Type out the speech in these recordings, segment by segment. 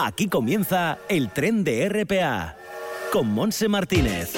Aquí comienza el tren de RPA con Monse Martínez.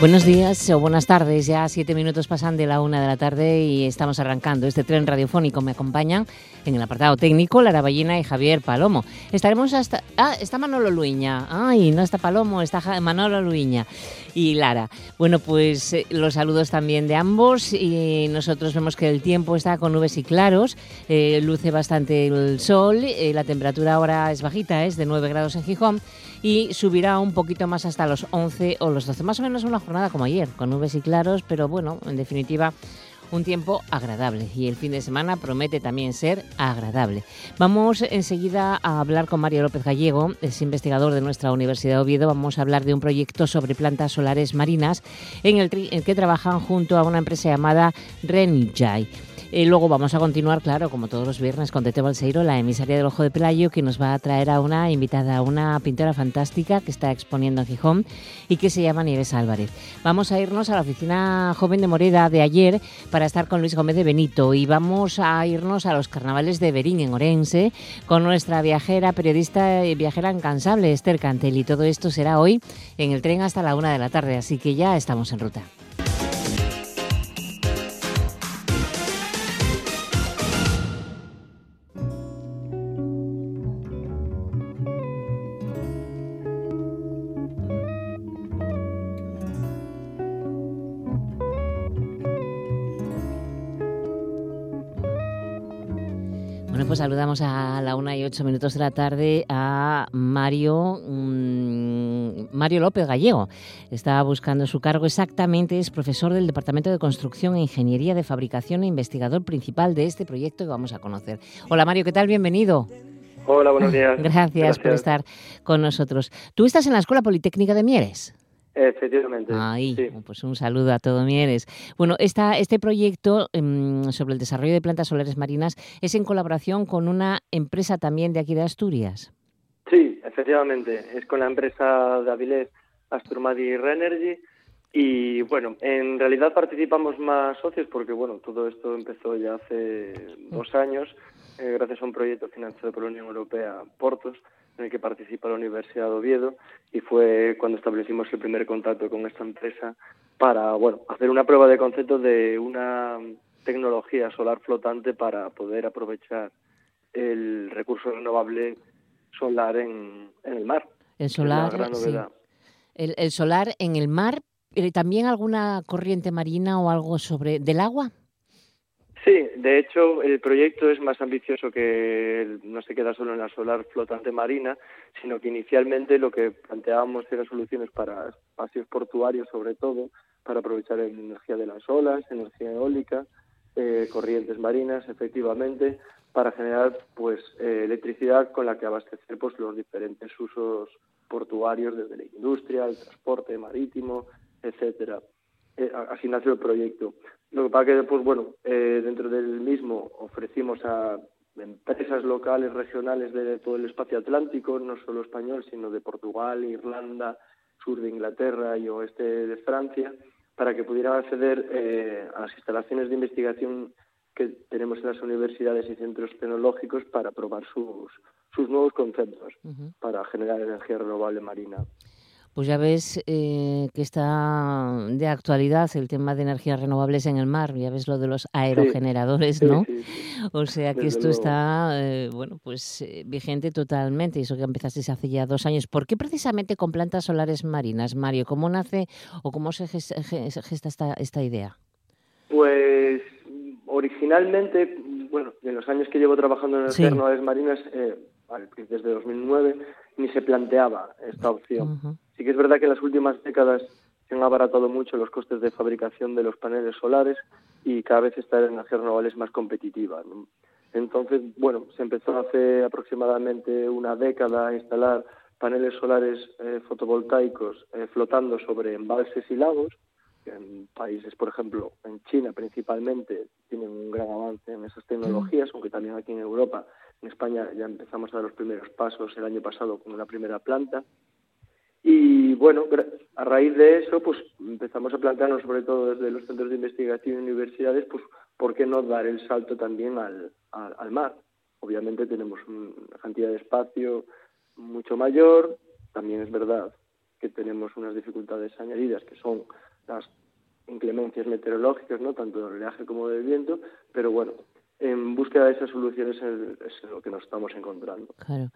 Buenos días o buenas tardes, ya siete minutos pasan de la una de la tarde y estamos arrancando este tren radiofónico. Me acompañan en el apartado técnico Lara Ballina y Javier Palomo. Estaremos hasta... Ah, está Manolo Luiña. Ay, no está Palomo, está Manolo Luiña y Lara. Bueno, pues eh, los saludos también de ambos y nosotros vemos que el tiempo está con nubes y claros, eh, luce bastante el sol, eh, la temperatura ahora es bajita, es de 9 grados en Gijón y subirá un poquito más hasta los 11 o los 12. Más o menos una jornada como ayer, con nubes y claros, pero bueno, en definitiva un tiempo agradable y el fin de semana promete también ser agradable. Vamos enseguida a hablar con Mario López Gallego, es investigador de nuestra Universidad de Oviedo. Vamos a hablar de un proyecto sobre plantas solares marinas en el, que trabajan junto a una empresa llamada Renjai. Y luego vamos a continuar, claro, como todos los viernes, con Tete Balseiro, la emisaria del Ojo de Pelayo, que nos va a traer a una invitada, una pintora fantástica que está exponiendo en Gijón y que se llama Nieves Álvarez. Vamos a irnos a la oficina joven de Moreda de ayer para estar con Luis Gómez de Benito y vamos a irnos a los carnavales de Berín en Orense con nuestra viajera, periodista y viajera incansable, Esther Cantel. Y todo esto será hoy en el tren hasta la una de la tarde, así que ya estamos en ruta. Pues saludamos a la una y ocho minutos de la tarde a Mario, mm, Mario López Gallego. Está buscando su cargo exactamente, es profesor del Departamento de Construcción e Ingeniería de Fabricación e investigador principal de este proyecto que vamos a conocer. Hola Mario, ¿qué tal? Bienvenido. Hola, buenos días. Gracias, Gracias, por estar con nosotros. ¿Tú estás en la Escuela Politécnica de Mieres? Efectivamente. Ahí, pues un saludo a todo Mieres. Bueno, esta, este proyecto em, sobre el desarrollo de plantas solares marinas es en colaboración con una empresa también de aquí de Asturias. Sí, efectivamente. Es con la empresa de Avilés Asturmadi Reenergy. Y bueno, en realidad participamos más socios porque bueno, todo esto empezó ya hace dos años eh, gracias a un proyecto financiado por la Unión Europea, Portos, en el que participa la Universidad de Oviedo y fue cuando establecimos el primer contacto con esta empresa para bueno hacer una prueba de concepto de una tecnología solar flotante para poder aprovechar el recurso renovable solar en, el mar. El solar, el, el, solar en el mar, pero también alguna corriente marina o algo sobre del agua. Sí, de hecho el proyecto es más ambicioso que no se queda solo en la solar flotante marina, sino que inicialmente lo que planteábamos eran soluciones para espacios portuarios sobre todo, para aprovechar la energía de las olas, energía eólica, eh, corrientes marinas, efectivamente, para generar pues eh, electricidad con la que abastecer pues los diferentes usos portuarios desde la industria, el transporte marítimo, etcétera. Eh, así nació el proyecto. Lo que pasa que después, bueno, eh, dentro del mismo ofrecimos a empresas locales, regionales de todo el espacio atlántico, no solo español, sino de Portugal, Irlanda, sur de Inglaterra y oeste de Francia, para que pudieran acceder eh, a las instalaciones de investigación que tenemos en las universidades y centros tecnológicos para probar sus, sus nuevos conceptos para generar energía renovable marina pues ya ves eh, que está de actualidad el tema de energías renovables en el mar, ya ves lo de los aerogeneradores, ¿no? o sea que esto está, eh, bueno, pues eh, vigente totalmente, eso que empezaste hace ya dos años. ¿Por qué precisamente con plantas solares marinas, Mario? ¿Cómo nace o cómo se gesta, esta, esta idea? Pues originalmente, bueno, en los años que llevo trabajando en energías renovables marinas, desde 2009, ni se planteaba esta opción. Sí que es verdad que en las últimas décadas se han abaratado mucho los costes de fabricación de los paneles solares y cada vez esta energía renovable es más competitiva. Entonces, bueno, se empezó hace aproximadamente una década a instalar paneles solares eh, fotovoltaicos eh, flotando sobre embalses y lagos. En países, por ejemplo, en China principalmente, tienen un gran avance en esas tecnologías, aunque también aquí en Europa, en España ya empezamos a dar los primeros pasos el año pasado con una primera planta. Y bueno, a raíz de eso, pues empezamos a plantearnos, sobre todo desde los centros de investigación y universidades, pues ¿por qué no dar el salto también al, al, mar? Obviamente tenemos una cantidad de espacio mucho mayor, también es verdad que tenemos unas dificultades añadidas que son las inclemencias meteorológicas, no tanto del oleaje como del viento, pero bueno, en búsqueda de esas soluciones es, lo que nos estamos encontrando. Claro.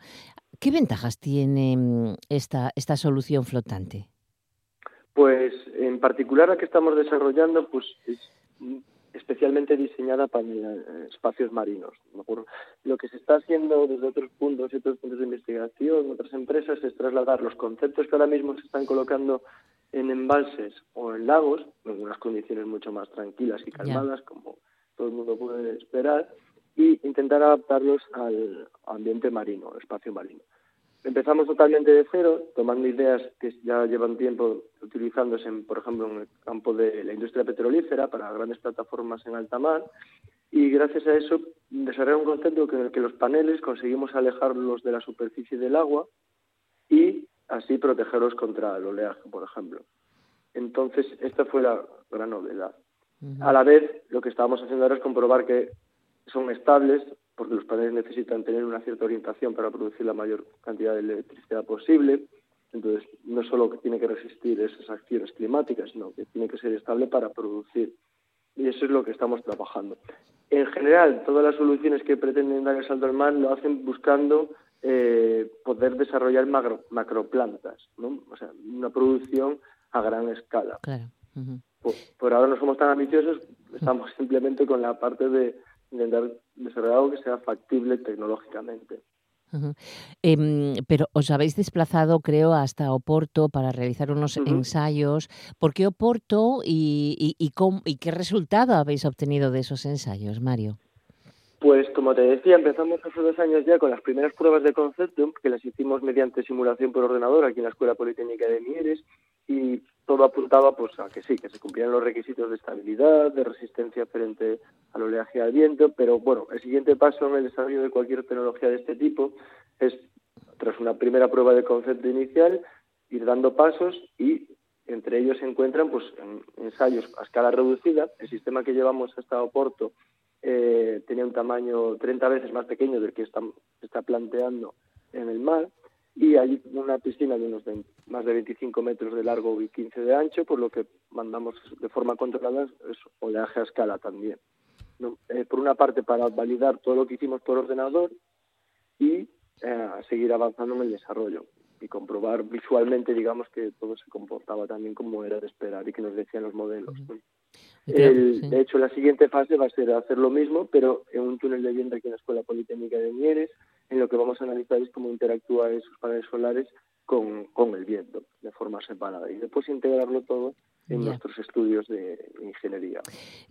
¿Qué ventajas tiene mm, esta, esta solución flotante? Pues en particular la que estamos desarrollando, pues es especialmente diseñada para eh, espacios marinos. Lo que se está haciendo desde otros puntos y otros puntos de investigación, otras empresas, es trasladar los conceptos que ahora mismo se están colocando en embalses o en lagos, en unas condiciones mucho más tranquilas y calmadas, como todo el mundo puede esperar, y intentar adaptarlos al ambiente marino, al espacio marino. Empezamos totalmente de cero, tomando ideas que ya llevan tiempo utilizándose, en, por ejemplo, en el campo de la industria petrolífera para grandes plataformas en alta mar, y gracias a eso desarrollar un concepto en el que los paneles conseguimos alejarlos de la superficie del agua y así protegerlos contra el oleaje, por ejemplo. Entonces, esta fue la gran novedad. A la vez, lo que estábamos haciendo ahora es comprobar que son estables, porque los paneles necesitan tener una cierta orientación para producir la mayor cantidad de electricidad posible. Entonces, no solo que tiene que resistir esas acciones climáticas, sino que tiene que ser estable para producir. Y eso es lo que estamos trabajando. En general, todas las soluciones que pretenden dar el salto al mar lo hacen buscando eh, poder desarrollar macro, macroplantas, ¿no? O sea, una producción a gran escala. Claro. por, ahora no somos tan ambiciosos, estamos simplemente con la parte de intentar desarrollar algo que sea factible tecnológicamente. Em, pero os habéis desplazado, creo, hasta Oporto para realizar unos ensayos. ¿Por qué Oporto y, y, y qué resultado habéis obtenido de esos ensayos, Mario? Pues como te decía, empezamos hace dos años ya con las primeras pruebas de concepto, que las hicimos mediante simulación por ordenador aquí en la Escuela Politécnica de Mieres, y todo apuntaba pues a que sí, que se cumplieran los requisitos de estabilidad, de resistencia frente al oleaje al viento, pero bueno, el siguiente paso en el desarrollo de cualquier tecnología de este tipo es, tras una primera prueba de concepto inicial, ir dando pasos y entre ellos se encuentran pues ensayos a escala reducida, el sistema que llevamos hasta Oporto eh, tenía un tamaño 30 veces más pequeño del que está, está planteando en el mar y hay una piscina de unos más de 25 metros de largo y 15 de ancho, por lo que mandamos de forma controlada es oleaje a escala también. Eh, por una parte, para validar todo lo que hicimos por ordenador y eh, seguir avanzando en el desarrollo y comprobar visualmente, digamos, que todo se comportaba también como era de esperar y que nos decían los modelos. De hecho, la siguiente fase va a ser hacer lo mismo, pero en un túnel de viento aquí en la Escuela Politécnica de Mieres, en lo que vamos a analizar es cómo interactúan esos paneles solares con, con el viento de forma separada y después integrarlo todo en nuestros estudios de ingeniería.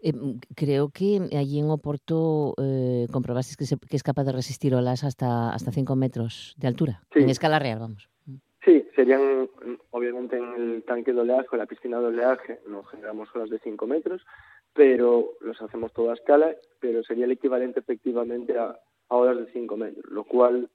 Eh, creo que allí en Oporto eh, comprobaste que, que, es capaz de resistir olas hasta hasta 5 metros de altura, en escala real, vamos. Sí, serían obviamente en el tanque de oleaje o la piscina de oleaje, no generamos olas de 5 metros, pero los hacemos todo a escala, pero sería el equivalente efectivamente a, olas de 5 metros, lo cual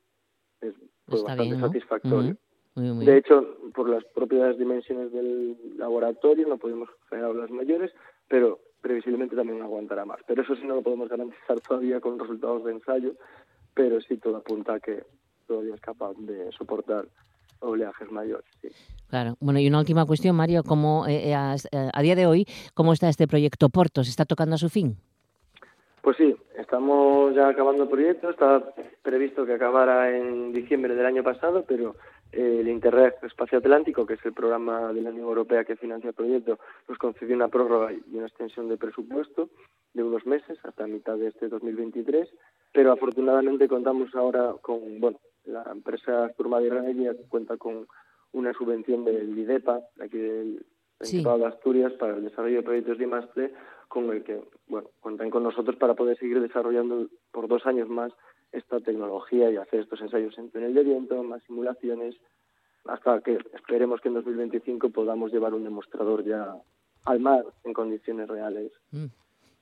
es pues, bastante satisfactorio. De hecho, por las propias dimensiones del laboratorio no podemos generar olas mayores, pero previsiblemente también aguantará más. Pero eso sí no lo podemos garantizar todavía con resultados de ensayo, pero sí todo apunta a que todavía es capaz de soportar oleajes mayores. Claro. Bueno, y una última cuestión, Mario. ¿cómo, eh, eh, eh, a, día de hoy, ¿cómo está este proyecto Portos? ¿Está tocando a su fin? Pues sí, estamos ya acabando el proyecto. Está previsto que acabara en diciembre del año pasado, pero el Interreg Espacio Atlántico, que es el programa de la Unión Europea que financia el proyecto, nos concedió una prórroga y una extensión de presupuesto de unos meses hasta mitad de este 2023, pero afortunadamente contamos ahora con, bueno, la empresa Turma de cuenta con una subvención del IDEPA, aquí del Principado de Asturias, para el desarrollo de proyectos de I+.D., con el que, bueno, cuentan con nosotros para poder seguir desarrollando por dos años más esta tecnología y hacer estos ensayos en túnel de viento, más simulaciones, hasta que esperemos que en 2025 podamos llevar un demostrador ya al mar en condiciones reales. Mm.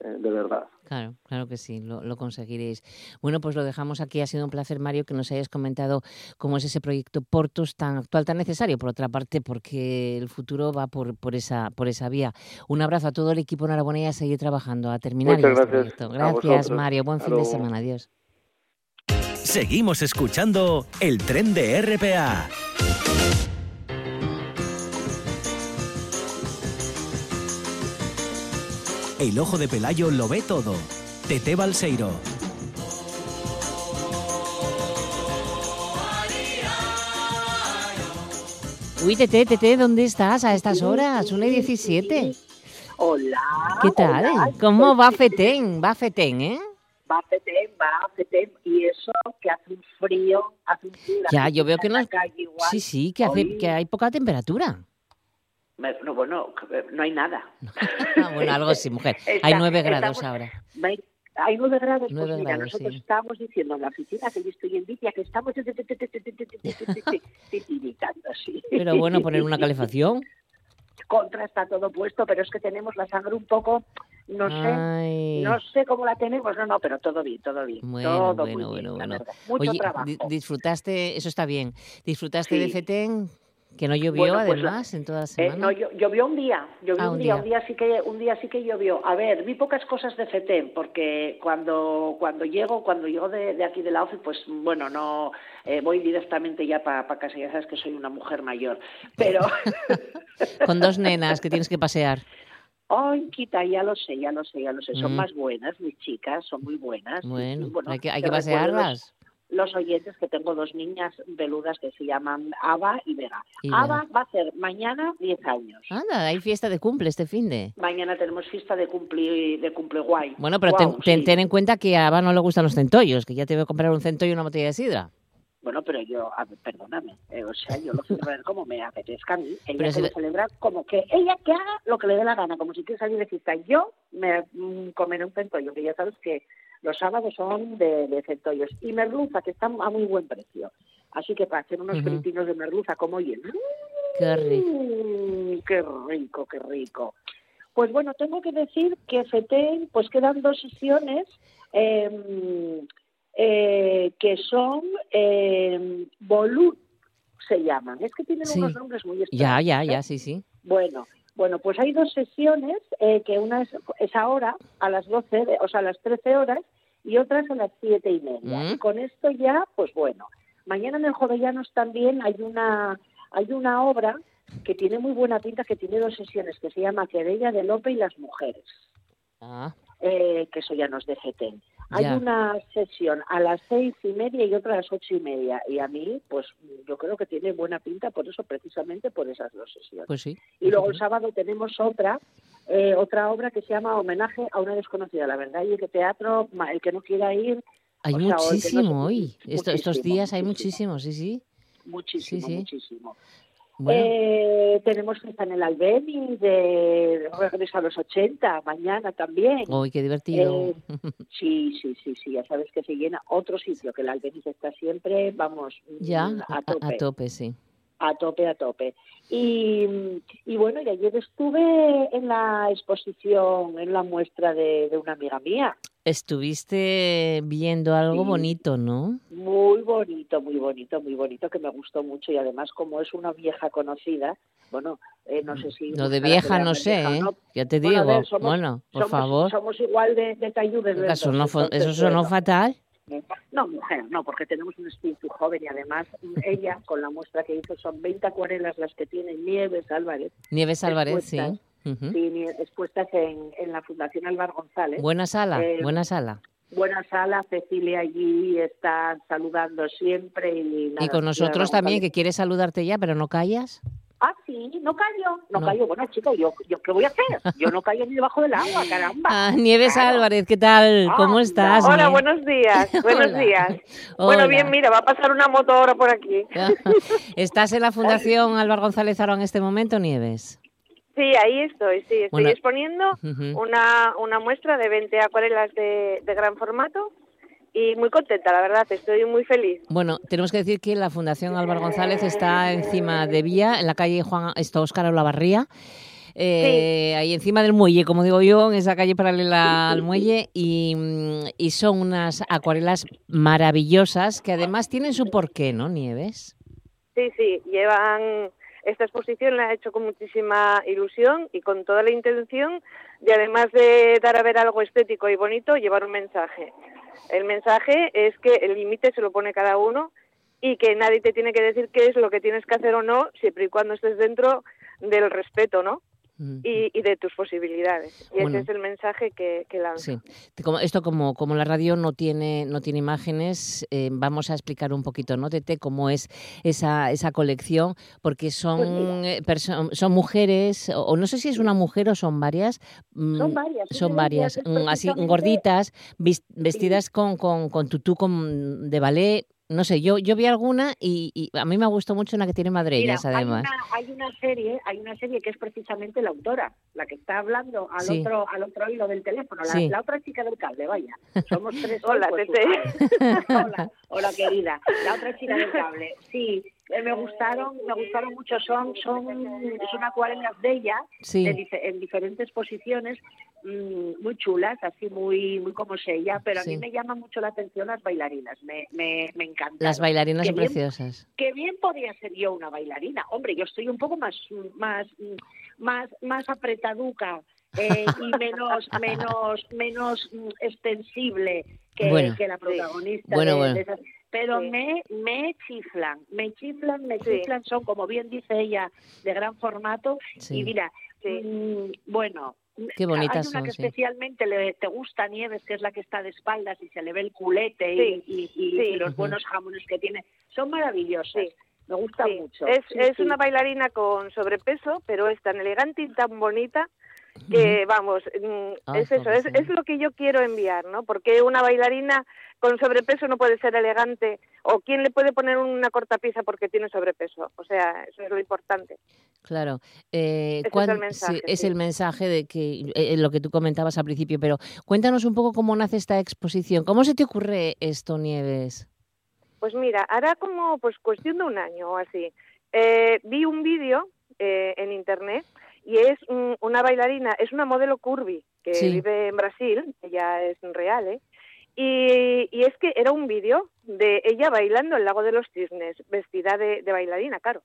Eh, de verdad. Claro, claro que sí, lo, lo, conseguiréis. Bueno, pues lo dejamos aquí. Ha sido un placer, Mario, que nos hayas comentado cómo es ese proyecto Portos tan actual, tan necesario, por otra parte, porque el futuro va por, por, esa, por esa vía. Un abrazo a todo el equipo enhorabuena y a seguir trabajando, a terminar Muchas este gracias proyecto. Gracias, Mario. Buen fin de semana. Adiós. Seguimos escuchando el tren de RPA. El ojo de Pelayo lo ve todo. Tete Balseiro. Uy, Tete, Tete, ¿dónde estás a estas horas? Una y 17. Hola. ¿Qué tal? hola. ¿Cómo va Fetén? Va Fetén, ¿eh? Va Fetén, va Fetén. Y eso que hace un frío, hace un frío. Ya, yo veo que no... la calle igual. Sí, sí, que, hace, Hoy- que hay poca temperatura. No, bueno, no hay nada. Ah, bueno, algo sí, mujer. Está- Hay 9 grados estamos- ahora. Hay nueve grados, Nueve pues mira, grados, nosotros sí. estábamos diciendo en la oficina que yo estoy en Vicia que estamos tiritando así. Pero bueno, poner una calefacción. Contra está todo puesto, pero es que tenemos la sangre un poco, no sé, no sé cómo la tenemos, no, no, pero todo bien, todo bien, Bueno, todo bueno, muy bueno, bien, bueno. Mucho Oye, trabajo. disfrutaste, eso está bien. ¿Disfrutaste de Sí. Que no llovió Bueno, pues, además en toda la Eh, semana. no, llo- llovió un día, llovió Ah, un, día, día. un día sí que un día sí que llovió. A ver, vi pocas cosas de FETEM porque cuando cuando llego cuando llego de, de aquí de la OFI, pues bueno, no eh, voy directamente ya para casa. Ya sabes que soy una mujer mayor, pero Con dos nenas que tienes que pasear. ay, quita, ya lo sé, ya lo sé, ya lo sé. Son Mm. más buenas mis chicas, son muy buenas. y- Bueno, y, hay que, hay que pasearlas. Los, oyentes que tengo dos niñas peludas que se llaman Ava y Vega. Y Ava va a hacer mañana 10 años. Anda, hay fiesta de cumple este fin de. Mañana tenemos fiesta de cumple, de cumple guay. Bueno, pero ten, ten- sí. ten en cuenta que a Ava no le gustan los centollos, que ya te voy a comprar un centollo y una botella de sidra. Bueno, pero yo, a ver, perdóname, eh, o sea, yo lo celebraré como me apetezca a mí. Ella Pero si lo le- celebra como que ella que haga lo que le dé la gana, como si quiere salir de fiesta. Yo me mm, comeré un centollo, que ya sabes que los sábados son de, de centollos. Y merluza, que está a muy buen precio. Así que para hacer unos fritinos de merluza como hoy Qué rico. Mm, qué rico, qué rico. Pues bueno, tengo que decir que FETEN, pues quedan dos sesiones eh, eh, que son eh, Bolu, se llaman. Es que tienen Sí. unos nombres muy Ya, extraños. ya, ¿eh? ya, sí, sí. Bueno, bueno, pues hay dos sesiones, eh, que una es, es ahora a las 12, de- o sea, a las 13 horas, y otras a las siete y media. Mm. Con esto ya, pues bueno, mañana en el Jovellanos también hay una, hay una obra que tiene muy buena pinta, que tiene dos sesiones, que se llama Querella de Lope y las mujeres, Ah, eh, que eso ya nos de FETEN. Hay Ya. una sesión a las seis y media y otra a las ocho y media. Y a mí, pues yo creo que tiene buena pinta por eso, precisamente por esas dos sesiones. pues sí. Y luego el sábado tenemos otra, eh, otra obra que se llama Homenaje a una desconocida. La verdad, y que teatro, el que no quiera ir, Hay o sea, muchísimo hoy. Esto- estos muchísimo, días hay muchísimo. muchísimo, sí, sí. muchísimo, Sí, sí. muchísimo. Bueno, Eh, tenemos fiesta en el Albeni de Regreso a los 80, mañana también. uy, qué divertido. Eh, Sí, sí, sí, sí, ya sabes que se llena otro sitio, que el Albeniz está siempre, vamos, ya, mm, a, a tope. a tope, sí. A tope, a tope. Y, y bueno, y ayer estuve en la exposición, en la muestra de, de una amiga mía. Estuviste viendo algo Sí. bonito, ¿no? Muy bonito, muy bonito, muy bonito, que me gustó mucho. Y además, como es una vieja conocida, bueno, eh, no sé si... Lo de vieja no sé, vieja, ¿eh? ¿no? Ya te Bueno, digo. ver, somos- bueno, por somos- favor. Somos igual de, de talludes. ¿Qué los caso dos, no ¿Eso sonó bueno. fatal? No, mujer, no, porque tenemos un espíritu joven y además ella, con la muestra que hizo, son 20 acuarelas las que tiene Nieves Álvarez, Nieves Álvarez, sí. Nie- expuestas en, en la Fundación Álvaro González. Buena sala, Eh, buena sala. Buena sala, Cecilia allí está saludando siempre. Y, nada, Y con nosotros también, que quieres saludarte ya, pero no callas. Ah, sí, no callo, no, No. callo. Bueno, chicos, ¿yo, ¿yo qué voy a hacer? Yo no callo ni debajo del agua, caramba. Ah, Nieves Claro. Álvarez, ¿qué tal? ¿Cómo Anda. estás? Hola, buenos días. Buenos Hola. días. Hola. Bueno, bien, mira, va a pasar una moto ahora por aquí. ¿Estás en la Fundación Álvaro González Aro en este momento, Nieves? Sí, ahí estoy, sí. Estoy Bueno. exponiendo una, una muestra de 20 acuarelas de, de gran formato y muy contenta, la verdad. Estoy muy feliz. Bueno, tenemos que decir que la Fundación Álvaro González está encima de Vía, en la calle Juan está Óscar Olavarría. eh, ahí encima del muelle, como digo yo, en esa calle paralela al muelle, y, mm, y son unas acuarelas maravillosas que además tienen su porqué, ¿no, Nieves? Sí, sí, llevan esta exposición la he hecho con muchísima ilusión y con toda la intención de, además de dar a ver algo estético y bonito, llevar un mensaje. El mensaje es que el límite se lo pone cada uno y que nadie te tiene que decir qué es lo que tienes que hacer o no, siempre y cuando estés dentro del respeto, ¿no? Y, de tus posibilidades. Y ese es el mensaje que, que lanzo. Sí. Como, esto como, como la radio no tiene, no tiene imágenes, eh, vamos a explicar un poquito, ¿no, Tete, cómo es esa, esa colección? Porque son, pues eh, son mujeres, o, no sé si es una mujer o son varias. Mm, son varias. Son varias, mm, así gorditas, vestidas con, con, con tutú con, de ballet no sé, yo, yo vi alguna y, a mí me gustó mucho una que tiene madreñas, además. Hay una, serie, hay una serie que es precisamente la autora, la que está hablando al otro al otro hilo del teléfono, la, otra chica del cable, vaya. Somos tres. hola, pues, hola, hola, querida. La otra chica del cable. Sí, me gustaron, me gustaron mucho. Son, son, son acuarelas de ella en diferentes posiciones Mm, muy chulas, así muy muy como ella, pero a mí me llama mucho la atención las bailarinas, me, me, me encantan. Las bailarinas son preciosas. Que bien podría ser yo una bailarina. Hombre, yo estoy un poco más más más más apretaduca eh, y menos menos menos extensible que, que la protagonista pero me, me chiflan, me chiflan, me chiflan, son como bien dice ella, de gran formato. Y mira, mm, bueno, Qué bonitas Hay una que especialmente le, te gusta Nieves, que es la que está de espaldas y se le ve el culete y, los buenos jamones que tiene. Son maravillosas. Me gusta mucho. Es, es una bailarina con sobrepeso, pero es tan elegante y tan bonita que, vamos, mm, ah, es eso, es, es lo que yo quiero enviar, ¿no? Porque una bailarina con sobrepeso no puede ser elegante o quién le puede poner una cortapisa porque tiene sobrepeso. O sea, eso es lo importante. Claro. Eh, es, el mensaje, es el mensaje de que eh, eh, lo que tú comentabas al principio, pero cuéntanos un poco cómo nace esta exposición. ¿Cómo se te ocurre esto, Nieves? Pues mira, hará como pues cuestión de un año o así. Eh, vi un vídeo en internet y es una bailarina, es una modelo curvy que vive en Brasil, ella es real, ¿eh? Y, y, es que era un vídeo de ella bailando el lago de los cisnes, vestida de, bailarina, claro.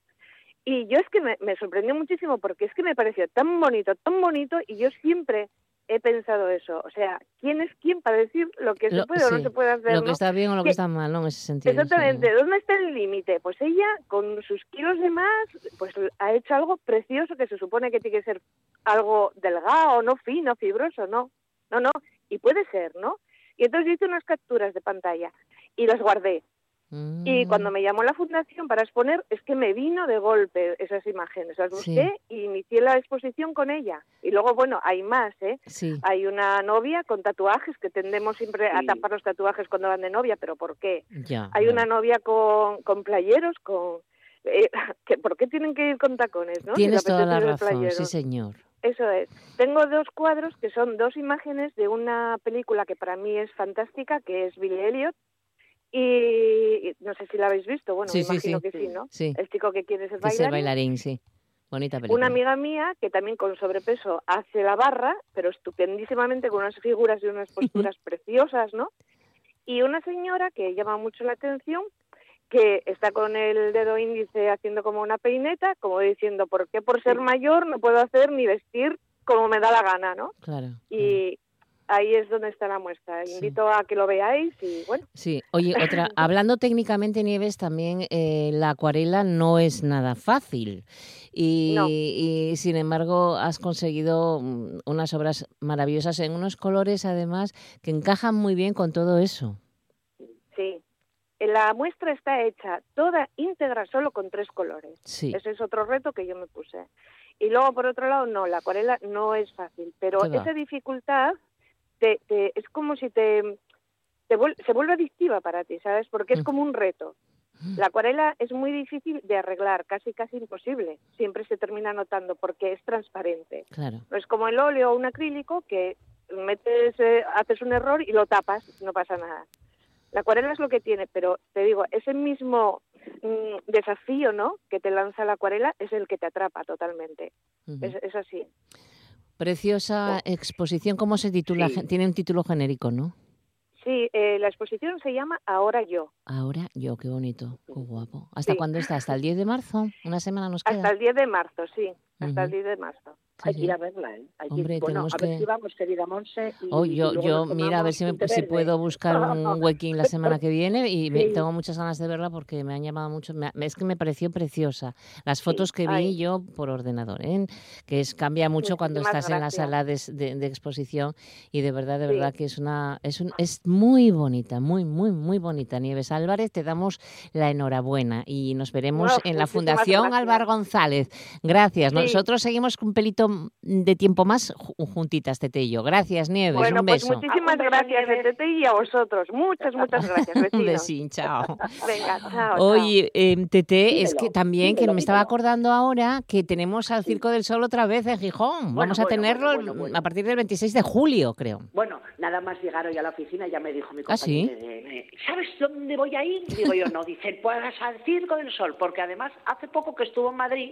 Y yo es que me, sorprendió muchísimo porque es que me pareció tan bonito, tan bonito, y yo siempre he pensado eso. O sea, ¿quién es quién para decir lo que se puede o no se puede hacer? Lo que está bien o lo que está mal, ¿no? En ese sentido. Exactamente. ¿Dónde está el límite? Pues ella, con sus kilos de más, pues ha hecho algo precioso que se supone que tiene que ser algo delgado, no fino, fibroso, no. No, no. Y puede ser, ¿no? Y entonces hice unas capturas de pantalla y las guardé. Y mm. cuando me llamó la fundación para exponer, es que me vino de golpe esas imágenes. Las busqué y inicié la exposición con ella. Y luego, bueno, hay más, ¿eh? Hay una novia con tatuajes, que tendemos siempre a tapar los tatuajes cuando van de novia, pero ¿por qué? hay una novia con, con playeros, con... Eh, ¿Por qué tienen que ir con tacones, no? Tienes toda la razón, sí señor. Eso es. Tengo dos cuadros que son dos imágenes de una película que para mí es fantástica, que es Billy Elliot. Y, no sé si la habéis visto, bueno, me imagino que sí, ¿no? El chico que quiere ser bailarín. bailarín, sí. Bonita película. Una amiga mía que también con sobrepeso hace la barra, pero estupendísimamente con unas figuras y unas posturas preciosas, ¿no? Y una señora que llama mucho la atención, que está con el dedo índice haciendo como una peineta, como diciendo, ¿por qué por ser mayor no puedo hacer ni vestir como me da la gana, ¿no? Claro. Y ahí es donde está la muestra. Invito a que lo veáis y bueno. Sí, oye, otra, hablando técnicamente, Nieves, también eh, la acuarela no es nada fácil. Y, y, sin embargo has conseguido mm, unas obras maravillosas en unos colores además que encajan muy bien con todo eso. Sí, la muestra está hecha toda íntegra solo con tres colores. Ese es otro reto que yo me puse. Y luego, por otro lado, no, la acuarela no es fácil, pero esa dificultad te, es como si te, se vuelve adictiva para ti, ¿sabes? Porque es mm. como un reto. Mm. La acuarela es muy difícil de arreglar, casi casi imposible. Siempre se termina notando porque es transparente. Claro. No es como el óleo o un acrílico que metes, eh, haces un error y lo tapas, no pasa nada. La acuarela es lo que tiene, pero te digo, ese mismo mm, desafío, ¿no? Que te lanza la acuarela es el que te atrapa totalmente. Es, es así. Preciosa exposición, ¿cómo se titula? Sí. Tiene un título genérico, ¿no? Sí, eh, la exposición se llama Ahora yo. Ahora yo, qué bonito, qué guapo. ¿Hasta Sí. cuándo está? ¿Hasta el 10 de marzo? Una semana nos queda. Hasta el 10 de marzo, sí. Hasta el Ujú. 10 de marzo. Sí, Hay que ir a verla, ¿eh? Hay que- bueno, tenemos a ver que- si vamos, querida Monse. Y, Oh, yo, mira, a ver si, me, si puedo buscar un huequín la semana que viene y me- tengo muchas ganas de verla porque me han llamado mucho. me es que me pareció preciosa. Las fotos que vi Ay. yo por ordenador, ¿eh? que es cambia mucho cuando estás en la sala de, de- de exposición y de verdad, de verdad que es una es, un- es muy bonita, muy, muy, muy bonita. Nieves Álvarez, te damos la enhorabuena y nos veremos No, en la Fundación. Álvaro González. Gracias. Nosotros seguimos un pelito de tiempo más ju- juntitas, Tete y yo. Gracias, Nieves. Bueno, un pues beso. muchísimas gracias. Tete, y a vosotros. Muchas, muchas gracias, Un besín, chao. Venga, chao. Oye, em, Tete, es que también que dímelo, me estaba acordando ahora que tenemos al Circo del Sol otra vez en Gijón. Bueno, Vamos a bueno, tenerlo bueno, bueno, bueno. a partir del 26 de julio, creo. Bueno, nada más llegar hoy a la oficina ya me dijo mi ¿Ah, sí? compañero, eh, eh, ¿sabes dónde voy a ir? Digo yo, no, dice, pues al Circo del Sol, porque además hace poco que estuvo en Madrid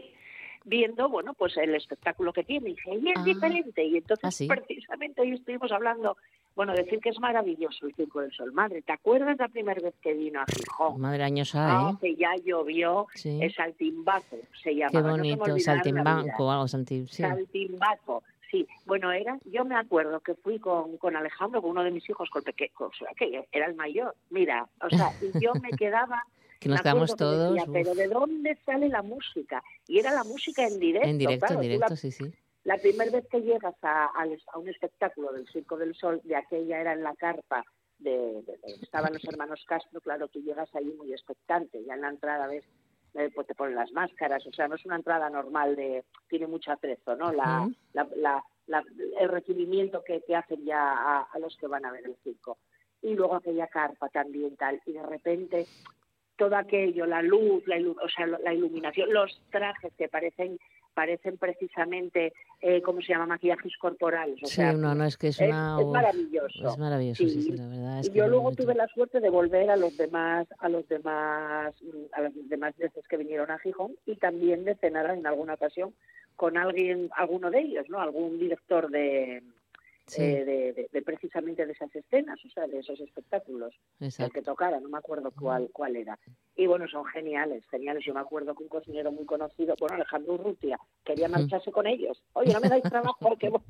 viendo, bueno, pues el espectáculo que tiene, y dice, y es Ah. diferente, y entonces Ah, sí. precisamente hoy estuvimos hablando, bueno, decir que es maravilloso el Circo del Sol. Madre, ¿te acuerdas la primera vez que vino a Gijón? Madre añosa, Ah, ¿eh? que ya llovió, Sí. el saltimbaco se llamaba. Qué no bonito, vida. saltimbanco o algo. Sí. Saltimbaco. Sí, bueno, era, yo me acuerdo que fui con, con Alejandro, con uno de mis hijos, con el pequeño, o sea, que era el mayor, mira, o sea, y yo me quedaba, Que nos quedamos decía, todos pero ¿de dónde sale la música? Y era la música en directo, en directo, claro, en tú la- directo, sí, sí. la primera vez que llegas a, a un espectáculo del Circo del Sol, de aquella era en la carpa, de, de- de- estaban los hermanos Castro, claro, tú llegas ahí muy expectante, ya en la entrada ves, eh, pues te ponen las máscaras, o sea, no es una entrada normal de, tiene mucho atrezo, ¿no? La, Ujú. la- la- la- el recibimiento que, que hacen ya a, a los que van a ver el circo. Y luego aquella carpa también tal, y de repente todo aquello, la luz, la, ilu- o sea, la iluminación, los trajes que parecen parecen precisamente, eh, ¿cómo se llama? Maquillajes corporales. O Sí, sea, no, no, es que es es, una... es maravilloso. Es maravilloso, sí, Sí. sí, la verdad es y que yo luego tuve la suerte de volver a los demás, a los demás, a las demás veces que vinieron a Gijón y también de cenar en alguna ocasión con alguien, alguno de ellos, ¿no? Algún director de, Sí, eh, de, de- de precisamente de esas escenas, o sea, de esos espectáculos, el exacto. que tocara, no me acuerdo cuál, cuál era. Y bueno, son geniales, geniales. Yo me acuerdo que un cocinero muy conocido, bueno, Alejandro Urrutia, quería marcharse con ellos. Oye, no me dais trabajo porque voy.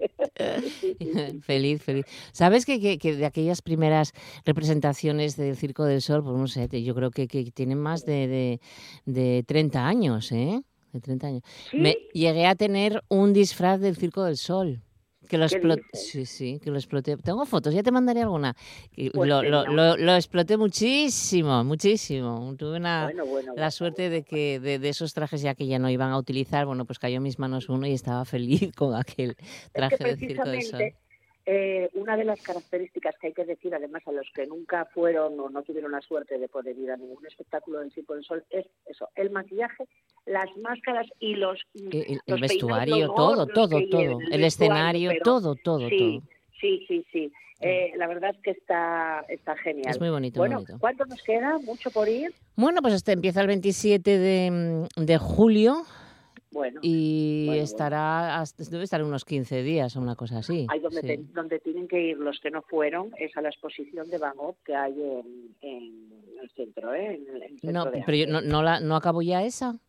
Sí, sí, sí. feliz, feliz. ¿Sabes que, que, que de aquellas primeras representaciones del Circo del Sol, pues no sé, yo creo que, que tienen más de, de, de 30 años, ¿eh? De 30 años. Me llegué a tener un disfraz del Circo del Sol. Que lo ¿Qué exploté. Sí, sí, que lo exploté. Tengo fotos, ya te mandaré alguna. Pues lo, lo, lo, lo exploté muchísimo, muchísimo. Tuve una, bueno, bueno. la suerte de que de, de esos trajes ya que ya no iban a utilizar, bueno, pues cayó en mis manos uno y estaba feliz con aquel traje es que del Circo del Sol. Eh, una de las características que hay que decir, además, a los que nunca fueron o no tuvieron la suerte de poder ir a ningún espectáculo del Circo del Sol es eso, el maquillaje, las máscaras y los, El, el- el los vestuario, todo, todo, todo. lleven, El escenario, pero todo, todo, sí, todo. Sí, sí, sí. Eh, la verdad es que está, está genial. Es muy bonito, bueno, muy bonito. ¿cuánto nos queda? ¿Mucho por ir? Bueno, pues este empieza el 27 de, mm, de julio Bueno, y Bueno, estará, hasta- debe estar unos 15 días o una cosa así. Hay donde, sí. te- donde tienen que ir los que no fueron es a la exposición de Van Gogh que hay en, en el centro, ¿eh? En el, en el centro No, de pero yo, no, no, la, ¿no acabó ya esa?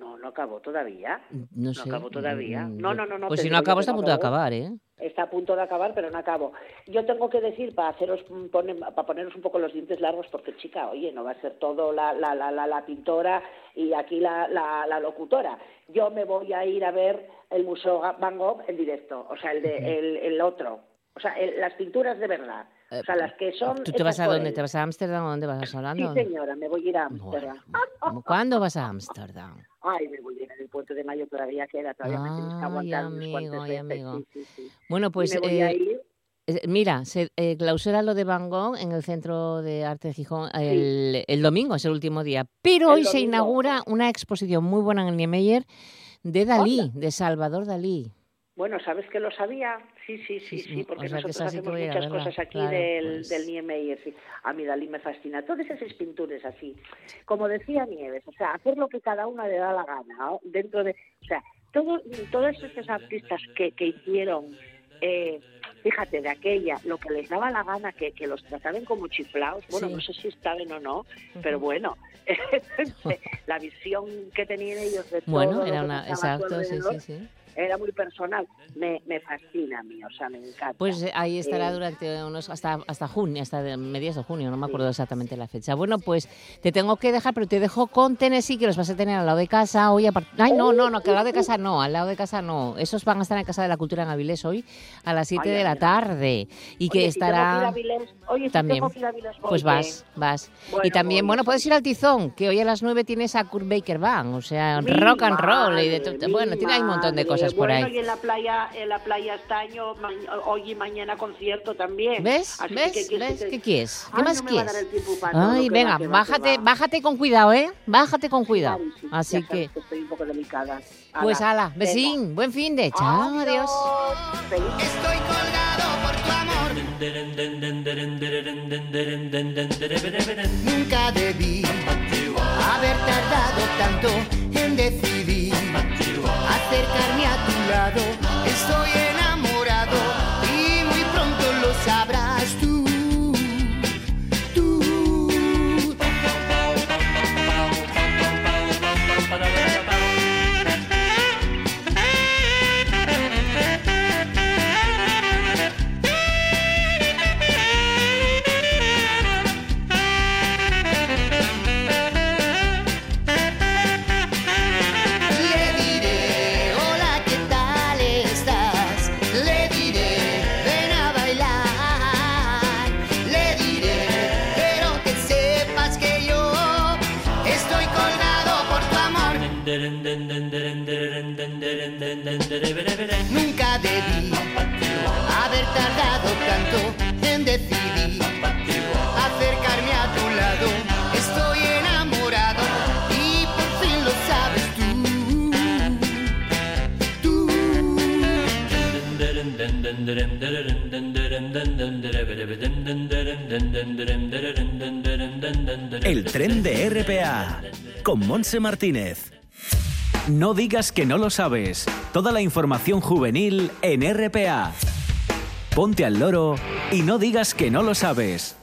No, no acabó todavía. No sé. acabó todavía. mm, No, no, no, no, Pues si no que está a no punto de acabó. acabar, ¿eh? Está a punto de acabar, pero no acabo. Yo tengo que decir, para haceros mm, para poneros un poco los dientes largos, porque chica, oye, no va a ser todo la, la, la, la, la pintora y aquí la, la, la locutora. Yo me voy a ir a ver el Museo Van Gogh en directo, o sea, el, de, el, el otro. O sea, el- las pinturas de verdad. O sea, las que son. ¿Tú te vas a dónde? ¿Te vas a Ámsterdam o dónde vas Sí, hablando? señora, me voy a ir a Ámsterdam. Bueno, ¿Cuándo vas a Ámsterdam? Ay, me voy a ir en el puente de mayo, todavía queda, todavía me tienes que aguantar amigo, ay, amigo. Sí, sí, sí. Bueno, pues me voy a eh, ir eh, mira, se eh, clausura lo de Van Gogh en el Centro de Arte de Gijón el, el domingo, es el último día. Pero El hoy se inaugura una exposición muy buena en el Niemeyer de Dalí, de Salvador Dalí. Bueno, ¿sabes que lo sabía? Sí, sí, sí, sí, o porque sea, que nosotros hacemos muchas verla, cosas aquí claro, del, pues. del Niemeyer, sí. A mí Dalí me fascina. Todas esas pinturas así, como decía Nieves, o sea, hacer lo que cada una le da la gana, ¿no? dentro de, o sea, todo, todos esos artistas que, que hicieron, eh, fíjate, de aquella, lo que les daba la gana, que, que los trataban como chiflados, bueno, Sí. no sé si estaban o no, pero bueno, la visión que tenían ellos de todo Bueno, era una... Exacto, sí, sí, sí. Era muy personal. Me, me fascina a mí, o sea, me encanta. Pues eh, ahí estará Eh, durante unos hasta hasta junio, hasta mediados de junio, no me acuerdo exactamente la fecha. Bueno, pues te tengo que dejar, pero te dejo con Tennessee, que los vas a tener al lado de casa hoy. a Ay, no, no, no, que al lado de casa no, al lado de casa no. Esos van a estar en Casa de la Cultura en Avilés hoy a las 7 Ay, de la tarde y que Oye, si estará... Oye, también. Pues vas, vas. y también, bueno, puedes ir al Tizón, que hoy a las 9 tienes a Kurt Baker Band, o sea, rock and roll y de Bueno, tiene hay un montón de madre. Cosas por Bueno, ahí. y en la playa, en la playa Estaño, ma- hoy y mañana concierto también. ¿Ves? Así ¿Ves? que, ¿qué quieres ¿Ves? que ¿Qué te- quieres? ¿Qué Ay, más no quieres? todo, Ay, que venga, que va, que bájate, va. bájate con cuidado, ¿eh? Bájate con cuidado. Ay, sí, Así que, sabes estoy un poco delicada. pues Ala, ala, venga. besín, buen fin de, chao, adiós. Estoy colgado por tu amor. Nunca debí haber tardado tanto en decidir acercarme a tu lado. Estoy Nunca debí haber tardado tanto en decidir acercarme a tu lado. Estoy enamorado y por fin lo sabes tú. Tú. El tren de RPA con Monse Martínez. No digas que no lo sabes. Toda la información juvenil en RPA. Ponte al loro y no digas que no lo sabes.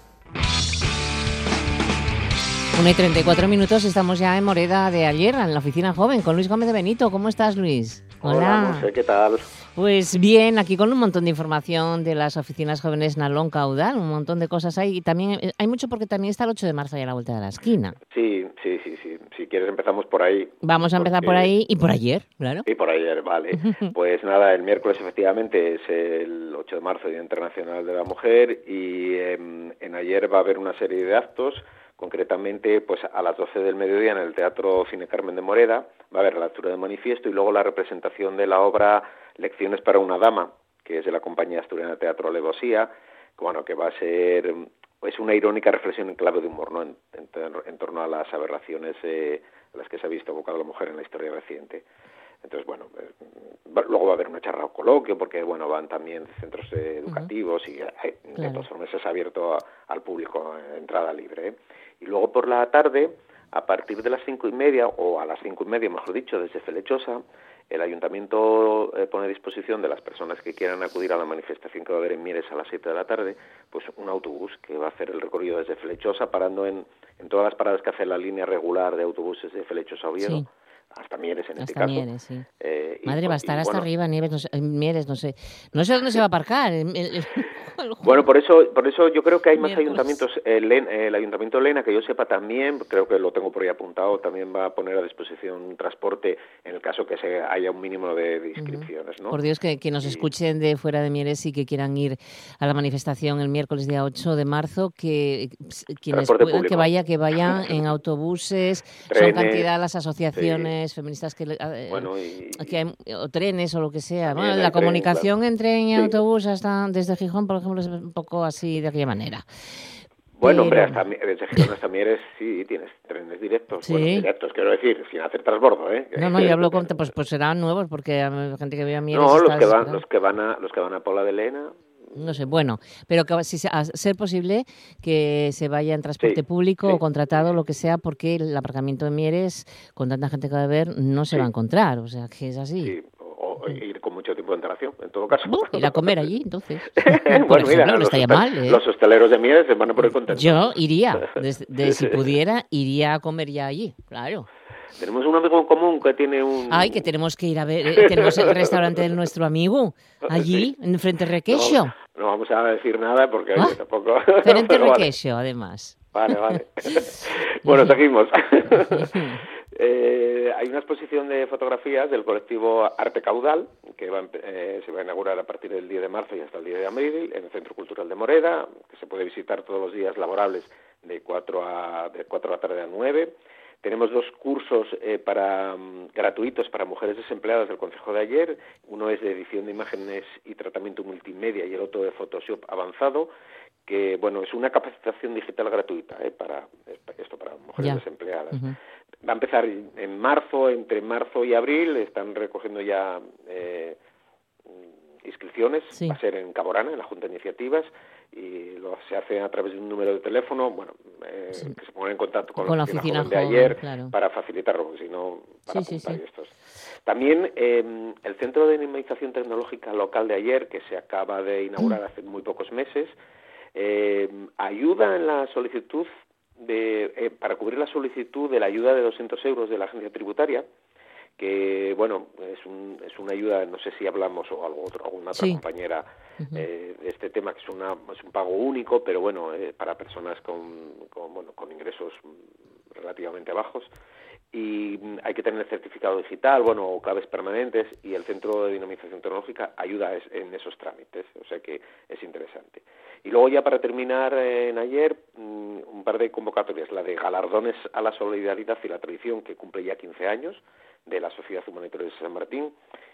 1 y 34 minutos, estamos ya en Moreda de ayer, en la oficina joven, con Luis Gómez de Benito. ¿Cómo estás, Luis? Monse, ¿qué tal? Pues bien, aquí con un montón de información de las oficinas jóvenes Nalón Caudal, un montón de cosas hay. Y también eh, hay mucho porque también está el 8 de marzo ahí a la vuelta de la esquina. Sí, sí, sí, sí. Si quieres empezamos por ahí. Vamos a empezar por ahí y por ayer, claro. Y por ayer, vale. Pues nada, el miércoles efectivamente es el 8 de marzo, Día Internacional de la Mujer, y em, en ayer va a haber una serie de actos, concretamente pues a las 12 del mediodía en el Teatro Cine Carmen de Moreda, va a haber la lectura de manifiesto y luego la representación de la obra Lecciones para una dama, que es de la compañía asturiana de teatro Alevosía, que bueno, que va a ser pues una irónica reflexión en clave de humor, ¿no? En, en torno a las aberraciones eh, a las que se ha visto abocada la mujer en la historia reciente. Entonces, bueno, eh, luego va a haber una charla o coloquio, porque, bueno, van también centros eh, educativos y eh, de Claro. todas formas es abierto a- al público, eh, entrada libre. ¿eh? Y luego por la tarde, a partir de las cinco y media, o a las cinco y media, mejor dicho, desde Felechosa, el ayuntamiento eh, pone a disposición de las personas que quieran acudir a la manifestación que va a haber en Mieres a las 7 de la tarde, pues un autobús que va a hacer el recorrido desde Flechosa, parando en, en todas las paradas que hace la línea regular de autobuses de Flechosa a Oviedo, Sí. Hasta Mieres en este Hasta caso. Mieres, sí. Eh, Madre, va a y estar hasta bueno, arriba, Nieves, no sé, eh, Mieres, no sé. No sé dónde se va a aparcar. el- el- el- Bueno, por eso, por eso yo creo que hay más ayuntamientos. El, Len- el ayuntamiento de Lena, que yo sepa también, creo que lo tengo por ahí apuntado, también va a poner a disposición un transporte en el caso que se haya un mínimo de, de inscripciones, ¿no? Por Dios, que, que nos Y- escuchen de fuera de Mieres y que quieran ir a la manifestación el miércoles día 8 de marzo, que quienes puedan, que vaya, que vayan en autobuses, son cantidad las asociaciones feministas que, eh, Bueno, y, que hay- o trenes o lo que sea. Bueno, la tren, comunicación en tren y Sí. autobús hasta desde Gijón, por ejemplo, es un poco así de aquella manera. Bueno, hombre, hasta, desde Girona hasta Mieres sí tienes trenes directos. Sí. Bueno, directos, quiero decir, sin hacer transbordo, ¿eh? No, no, yo hablo con... Pues, pues serán nuevos porque hay gente que ve a Mieres No, los que van, los que van a, los que van a Paula de Lena. No sé, bueno, pero que si se- a ser posible que se vaya en transporte Sí, público sí, o contratado, lo que sea, porque el aparcamiento de Mieres, con tanta gente que va a ver, no se Sí. va a encontrar, o sea, que es así. Sí, o, o ir con mucho tiempo de antelación, en todo caso. Ir a comer allí, entonces. bueno, Por ejemplo, mira, no estaría mal, ¿eh? los hosteleros de Mieres se van a poner contentos. Yo iría, de, de- si pudiera, iría a comer ya allí, claro. Tenemos un amigo en común que tiene un... Ay, que tenemos que ir a ver, eh, tenemos el restaurante de nuestro amigo, allí, en frente a Requeixo. No, no vamos a decir nada porque oye, Ah, tampoco... Frente a pero vale. Además. Vale, vale. bueno, seguimos. Eh, hay una exposición de fotografías del colectivo Arte Caudal, que va a eh, se va a inaugurar a partir del 10 de marzo y hasta el 10 de abril en el Centro Cultural de Moreda, que se puede visitar todos los días laborables de 4, a, de 4 de la tarde a 9. Tenemos dos cursos eh, para, mm, gratuitos para mujeres desempleadas del Consejo de ayer. Uno es de edición de imágenes y tratamiento multimedia y el otro de Photoshop avanzado, que bueno es una capacitación digital gratuita eh, para esto para mujeres Ya. desempleadas. Va a empezar en marzo, entre marzo y abril, están recogiendo ya eh, mm, inscripciones, Sí. va a ser en Caborana, en la Junta de Iniciativas, y lo se hace a través de un número de teléfono, bueno, eh, Sí. que se pongan en contacto con, Con la oficina oficina joven de ayer claro. para facilitarlo, porque si no, para Sí, estos. También eh, el Centro de Dinamización Tecnológica Local de ayer, que se acaba de inaugurar hace muy pocos meses, eh, ayuda en la solicitud de, eh, para cubrir la solicitud de la ayuda de 200 euros de la agencia tributaria, que bueno es, un, es una ayuda, no sé si hablamos o algo otro, alguna otra Sí. compañera eh, de este tema que es una es un pago único, pero bueno eh, para personas con, con bueno con ingresos relativamente bajos y hay que tener certificado digital, bueno, o claves permanentes y el Centro de Dinamización Tecnológica ayuda es- en esos trámites, o sea que es interesante. Y luego ya para terminar eh, en ayer, mm, un par de convocatorias, la de galardones a la solidaridad y la tradición que cumple ya 15 años de la Sociedad Humanitaria de San Martín,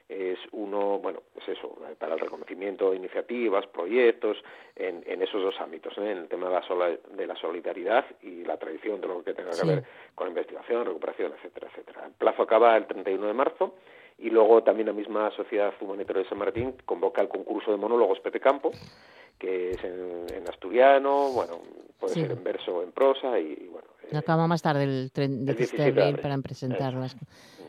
es uno, bueno, es eso, eh, para el reconocimiento de iniciativas, proyectos, en, en esos dos ámbitos, ¿eh? en el tema de la, sola- de la solidaridad y la tradición, todo lo que tenga Sí. que ver con investigación, recuperación, etcétera, etcétera. El plazo acaba el 31 de marzo y luego también la misma Sociedad Humanitaria de San Martín convoca el concurso de monólogos Pepe Campo, que es en, en asturiano, bueno, puede Sí. ser en verso o en prosa y, bueno. eh, Acaba más tarde el tren- 17 de 17 de abril para presentar Eso.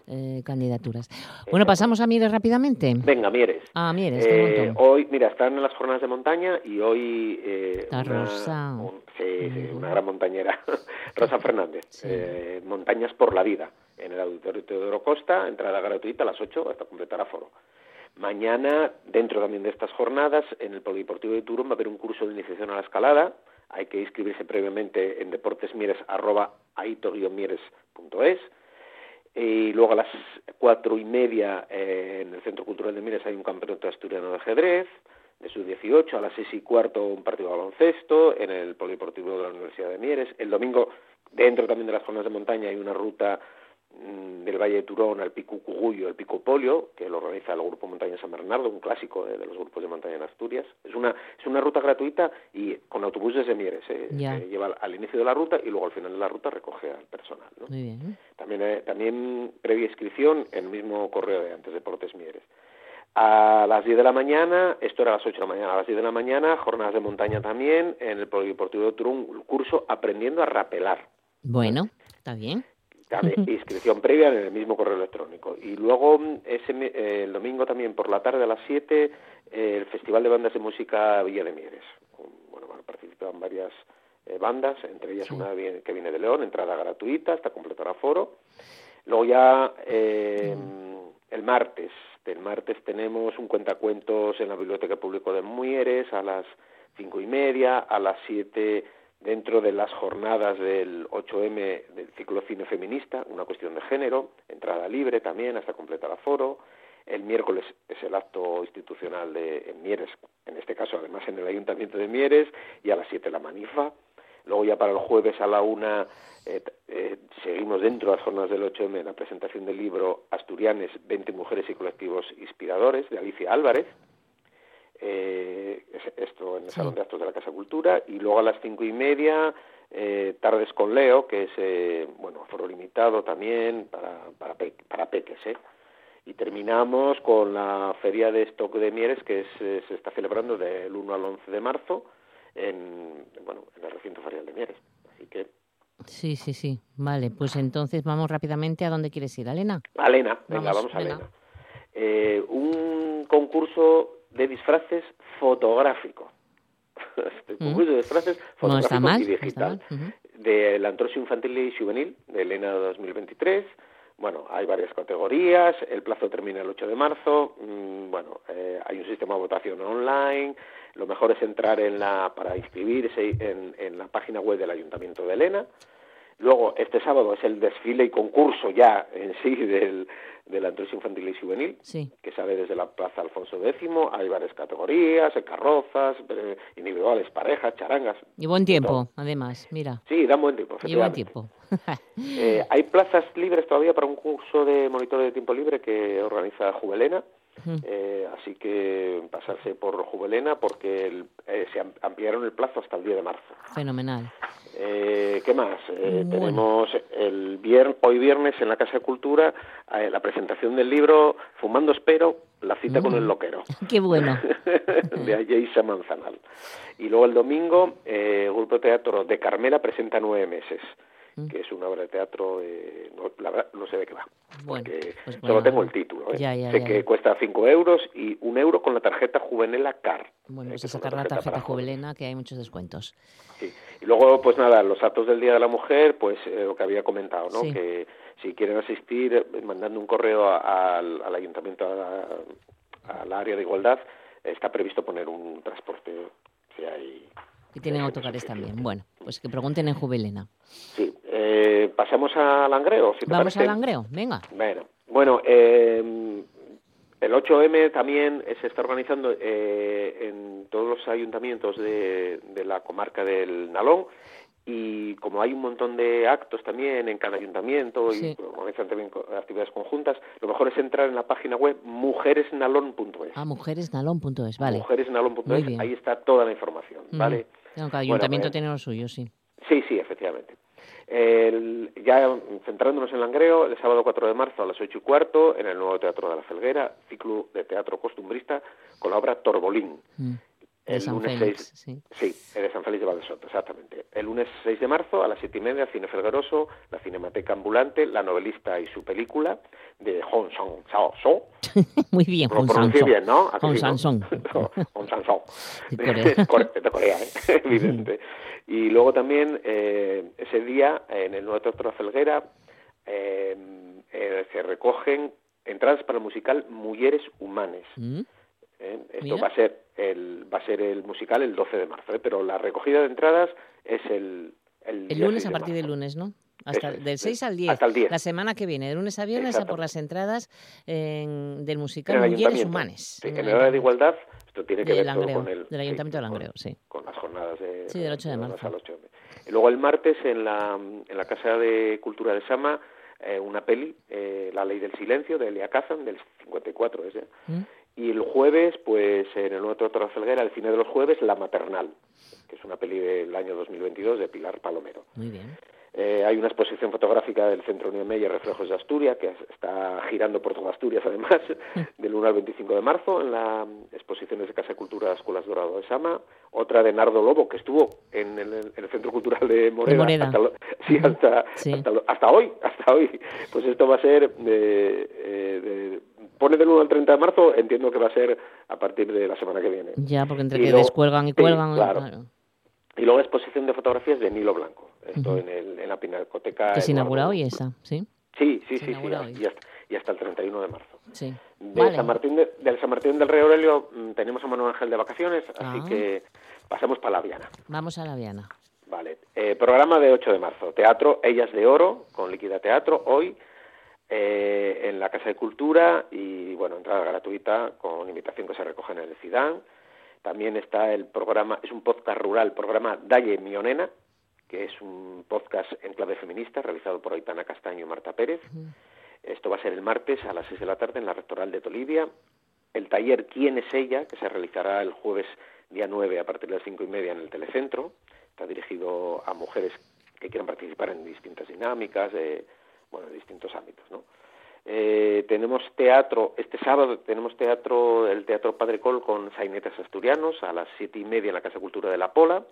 Eh, candidaturas. Bueno, pasamos a Mieres rápidamente. Venga, Mieres. Ah, Mieres, Eh, hoy, mira, están en las jornadas de montaña y hoy eh, Está una, Rosa. un- sí, sí, una gran montañera, Rosa Fernández, Sí. eh, Montañas por la Vida, en el Auditorio Teodoro Costa, entrada gratuita a las 8 hasta completar aforo. Mañana, dentro también de estas jornadas, en el Polideportivo de Turón va a haber un curso de iniciación a la escalada. Hay que inscribirse previamente en deportesmieres.aito-mieres.es. Y luego a las cuatro y media eh, en el Centro Cultural de Mieres hay un campeonato asturiano de ajedrez, de sub-18, a las seis y cuarto un partido de baloncesto en el Polideportivo de la Universidad de Mieres. El domingo, dentro también de las zonas de montaña, hay una ruta del Valle de Turón al Pico Cugullo, el Pico Polio, que lo organiza el Grupo Montaña San Bernardo, un clásico de los grupos de montaña en Asturias. Es una, es una ruta gratuita y con autobuses de Mieres. eh, que lleva al, al inicio de la ruta y luego al final de la ruta recoge al personal. ¿no? Muy bien. También, eh, también previa inscripción en el mismo correo de antes, Deportes Mieres. A las 10 de la mañana, esto era a las 8 de la mañana, a las 10 de la mañana, jornadas de montaña también, en el Polideportivo de Turón, el curso Aprendiendo a Rapelar. Bueno, está bien. Cabe inscripción previa en el mismo correo electrónico. Y luego, ese, eh, el domingo también por la tarde a las 7, eh, el Festival de Bandas de Música Villa de Mieres. Bueno, van a participar varias eh, bandas, entre ellas Sí. una que viene de León, entrada gratuita hasta completar aforo. Luego ya eh, el martes, el martes tenemos un cuentacuentos en la Biblioteca Pública de Mujeres a las cinco y media, a las siete dentro de las jornadas del 8M del ciclo cine feminista, una cuestión de género, entrada libre también hasta completar aforo. El miércoles es el acto institucional de en Mieres, en este caso además en el Ayuntamiento de Mieres, y a las 7 la manifa. Luego ya para el jueves a la una eh, t- eh, seguimos dentro de las jornadas del 8M la presentación del libro Asturianes, 20 mujeres y colectivos inspiradores de Alicia Álvarez. Eh, esto en el Salón de Actos de la Casa Cultura, y luego a las cinco y media, eh, Tardes con Leo, que es, eh, bueno, foro limitado también para, para, para peques, ¿eh? Y terminamos con la Feria de Stock de Mieres, que es, se está celebrando del 1 al 11 de marzo en, bueno, en el recinto ferial de Mieres. Así que Sí, sí, sí. Vale, pues entonces vamos rápidamente a dónde quieres ir, Alena. Alena, venga, vamos, a Alena. Eh, un concurso de disfraces fotográfico. este concurso de disfraces fotográfico y digital. De la Antrosio Infantil y Juvenil, de Elena 2023. Bueno, hay varias categorías, el plazo termina el 8 de marzo, mm, bueno, eh, hay un sistema de votación online, lo mejor es entrar en la, para inscribirse en, en la página web del Ayuntamiento de Elena. Luego, este sábado es el desfile y concurso ya en sí del, del Infantil y Juvenil, que sale desde la Plaza Alfonso X. Hay varias categorías, carrozas, eh, individuales, parejas, charangas. Y buen tiempo, además, mira. Sí, da buen tiempo. Y buen tiempo. eh, hay plazas libres todavía para un curso de monitor de tiempo libre que organiza Juvelena eh, así que pasarse por Juvelena porque eh, se ampliaron el plazo hasta el día de marzo. Fenomenal. Eh, ¿Qué más? Tenemos el hoy viernes en la Casa de Cultura la presentación del libro Fumando Espero, la cita con el mm. loquero. Qué bueno. de Ayesa Manzanal. Y luego el domingo, el Grupo Teatro de Carmela presenta nueve meses. Mm. que es una obra de teatro, eh, no, la verdad no sé de qué va, bueno, porque pues solo tengo el título. ¿eh? sé que cuesta 5 euros y un euro con la tarjeta Juvenela CAR. Bueno, pues sacar la tarjeta Juvenela, que hay muchos descuentos. Sí. Y luego, pues nada, los actos del Día de la Mujer, pues eh, lo que había comentado, ¿no? Que si quieren asistir, mandando un correo al, al ayuntamiento, al área de igualdad, está previsto poner un transporte si hay y tienen autocares también. Bueno, pues que pregunten en Jubilena. Sí. Eh, pasamos a Langreo, si Vamos a Langreo, venga. Bueno, bueno eh, el 8M también se está organizando eh, en todos los ayuntamientos de, de la comarca del Nalón y como hay un montón de actos también en cada ayuntamiento y organizan también actividades conjuntas, lo mejor es entrar en la página web mujeresnalón.es. Ah, mujeresnalón.es, vale. Mujeresnalón.es, ahí está toda la información, ¿vale? Cada ayuntamiento tiene lo suyo, sí. Sí, sí, efectivamente. ya centrándonos en Langreo, el sábado 4 de marzo a las 8 y cuarto, en el nuevo Teatro de la Felguera, ciclo de teatro costumbrista con la obra Torbolín. Mm. El San lunes Félix, 6, sí. sí, de San Félix de Valdesoto, exactamente. El lunes 6 de marzo a las 7 y media, Cine Felgueroso, la Cinemateca Ambulante, la novelista y su película de Hong Sang Sao So. Muy bien, Hong Sang So. bien, ¿no? Hong Sang Song. Hong Sang So. De Corea. de Corea, ¿eh? evidente. Y luego también eh, ese día, en el Nuevo Teatro Felguera, eh, eh, se recogen entradas para el musical Mujeres Humanes. ¿Mm? ¿eh? Esto va a ser el va a ser el musical el 12 de marzo, ¿eh? pero la recogida de entradas es el el, lunes a partir del lunes, ¿no? Hasta del 6 al 10. Hasta el 10. La semana que viene, de lunes a viernes, a por las entradas del musical Mujeres Humanes. Sí, en, el área de igualdad, esto tiene que ver con el... Del Ayuntamiento de Langreo, sí. Con las jornadas de... Sí, del 8 de marzo. Y luego el martes, en la, en la Casa de Cultura de Sama, eh, una peli, eh, La Ley del Silencio, de Elia Kazan, del 54, es. ¿Mm? Y el jueves, pues en el Nuevo Teatro Felguera, el cine de los jueves, La Maternal, que es una peli del año 2022 de Pilar Palomero. Muy bien. Eh, hay una exposición fotográfica del Centro Unión Meyer Reflejos de Asturias, que está girando por toda Asturias, además, del 1 al 25 de marzo, en la exposiciones de Casa de Cultura Escuelas Dorado de Sama. Otra de Nardo Lobo, que estuvo en el, Centro Cultural de Moreda, Hasta, sí, hasta, Hasta, hoy, hasta hoy. Pues esto va a ser, de, eh, pone del 1 al 30 de marzo, entiendo que va a ser a partir de la semana que viene. Ya, porque entre que descuelgan y cuelgan... claro. Y luego exposición de fotografías de Nilo Blanco. Esto en, el, en, la Pinacoteca. Que se inaugura hoy esa, ¿sí? Sí, sí, sí, sí y, hasta, y, hasta, el 31 de marzo. Sí. De San Martín de, del San Martín del Rey Aurelio mm, tenemos a Manuel Ángel de vacaciones, así ah. que pasamos para la Viana. Vamos a la Viana. Vale. Eh, programa de 8 de marzo. Teatro Ellas de Oro, con Líquida Teatro, hoy eh, en la Casa de Cultura y, bueno, entrada gratuita con invitación que se recoge en el CIDAN. También está el programa, es un podcast rural, programa Dalle Mionena, que es un podcast en clave feminista realizado por Aitana Castaño y Marta Pérez. Esto va a ser el martes a las 6 de la tarde en la Rectoral de Tolivia. el taller ¿Quién es ella?, que se realizará el jueves día 9 a partir de las cinco y media en el Telecentro. Está dirigido a mujeres que quieran participar en distintas dinámicas, eh, bueno, en distintos ámbitos, ¿no? Eh, tenemos teatro, este sábado tenemos teatro, el Teatro Padre Col con sainetes asturianos a las siete y media en la Casa Cultura de la Pola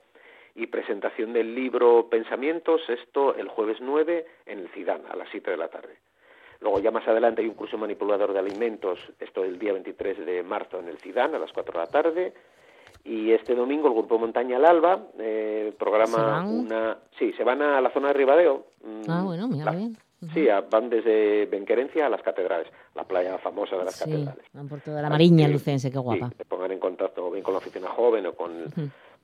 y presentación del libro Pensamientos, esto el jueves 9 en el Cidán a las 7 de la tarde. Luego ya más adelante hay un curso manipulador de alimentos, esto el día 23 de marzo en el Cidán a las 4 de la tarde. Y este domingo el Grupo Montaña al Alba eh, programa una... Sí, se van a la zona de Ribadeo. Mm, ah, bueno, mira bien. Sí, van desde Benquerencia a las catedrales, la playa famosa de las catedrales. Van por toda la mariña lucense, qué guapa. Sí, pongan en contacto bien con la oficina joven o con,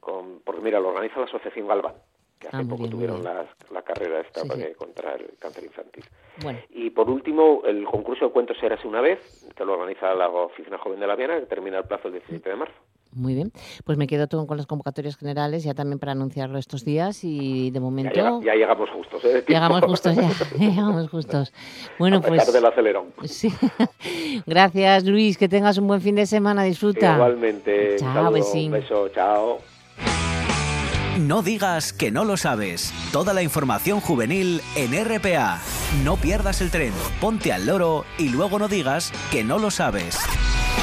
con porque mira, lo organiza la Asociación Galván que hace ah, poco tuvieron la, carrera esta contra el cáncer infantil. Bueno. Y por último, el concurso de cuentos Érase una vez, que lo organiza la Oficina Joven de la Viana, que termina el plazo el 17 de marzo. Muy bien, pues me quedo todo con las convocatorias generales ya también para anunciarlo estos días y de momento... Ya, llegamos justos, ¿eh? Llegamos justos, ya, llegamos justos. Bueno, pues... del acelerón. Sí. Gracias, Luis, que tengas un buen fin de semana, disfruta. Igualmente. Chao, Un beso, chao. No digas que no lo sabes. Toda la información juvenil en RPA. No pierdas el tren, ponte al loro y luego no digas que no lo sabes.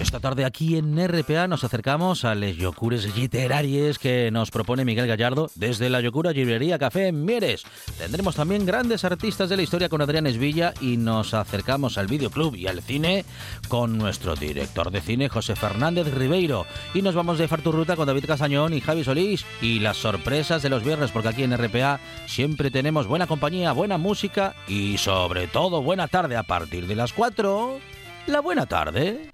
Esta tarde aquí en RPA nos acercamos a les yocures literarias que nos propone Miguel Gallardo desde la Yocura Librería Café en Mieres. Tendremos también grandes artistas de la historia con Adrián Esvilla y nos acercamos al videoclub y al cine con nuestro director de cine José Fernández Ribeiro. Y nos vamos de Farturruta con David Casañón y Javi Solís y las sorpresas de los viernes porque aquí en RPA siempre tenemos buena compañía, buena música y sobre todo buena tarde a partir de las 4. La buena tarde.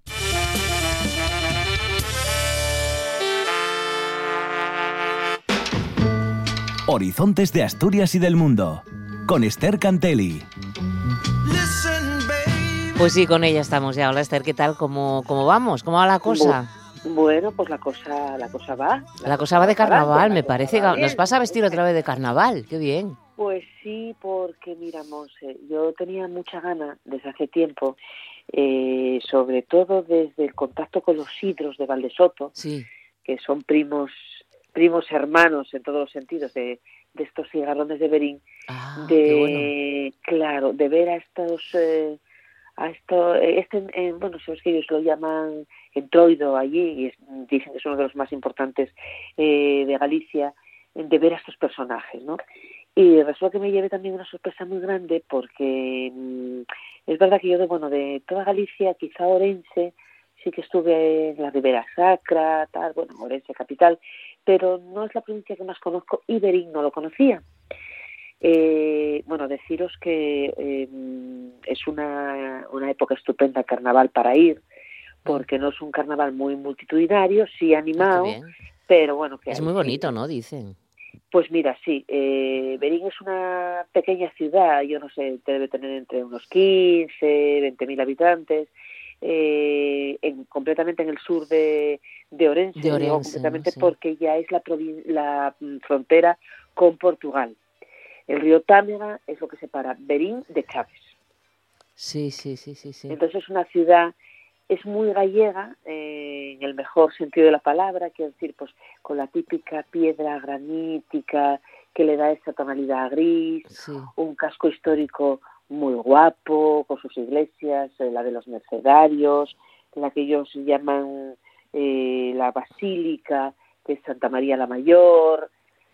Horizontes de Asturias y del Mundo, con Esther Cantelli. Pues sí, con ella estamos ya. Hola Esther, ¿qué tal? ¿Cómo, cómo vamos? ¿Cómo va la cosa? Bueno, pues la cosa, la cosa va. La, cosa va de carnaval, me parece. Nos pasa a vestir otra vez de carnaval, qué bien. Pues sí, porque mira, Monse, yo tenía mucha gana desde hace tiempo, eh, sobre todo desde el contacto con los hidros de Valdesoto, sí. que son primos primos hermanos en todos los sentidos de, de estos cigarrones de Berín, ah, de claro, de ver a estos eh, a esto, este, eh, bueno, sabes que ellos lo llaman entroido allí y dicen que es uno de los más importantes eh, de Galicia, de ver a estos personajes, ¿no? Y resulta que me llevé también una sorpresa muy grande porque mm, es verdad que yo, de, bueno, de toda Galicia, quizá Orense, sí que estuve en la Ribera Sacra, tal, bueno, Orense capital, pero no es la provincia que más conozco y Berín no lo conocía. Eh, bueno, deciros que eh, es una, una época estupenda carnaval para ir, porque no es un carnaval muy multitudinario, sí animado, pero bueno, que es muy bonito, ¿no? Dicen. Pues mira, sí, eh, Berín es una pequeña ciudad, yo no sé, debe tener entre unos 15, 20 mil habitantes, eh, en, completamente en el sur de, de Orense, completamente porque ya es la, la mm, frontera con Portugal. El río Támega es lo que separa Berín de Chávez. Sí, sí, sí, sí, sí. Entonces es una ciudad, es muy gallega, eh, en el mejor sentido de la palabra, quiero decir, pues con la típica piedra granítica que le da esa tonalidad gris, un casco histórico muy guapo, con sus iglesias, eh, la de los mercedarios, la que ellos llaman eh, la Basílica, que es Santa María la Mayor,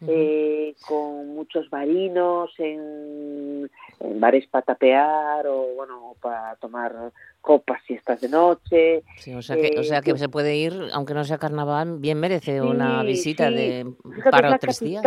eh, con muchos varinos en, bares para tapear o bueno para tomar copas y estas de noche. o sea que, o sea que se puede ir, aunque no sea carnaval, bien merece una visita de para tres días.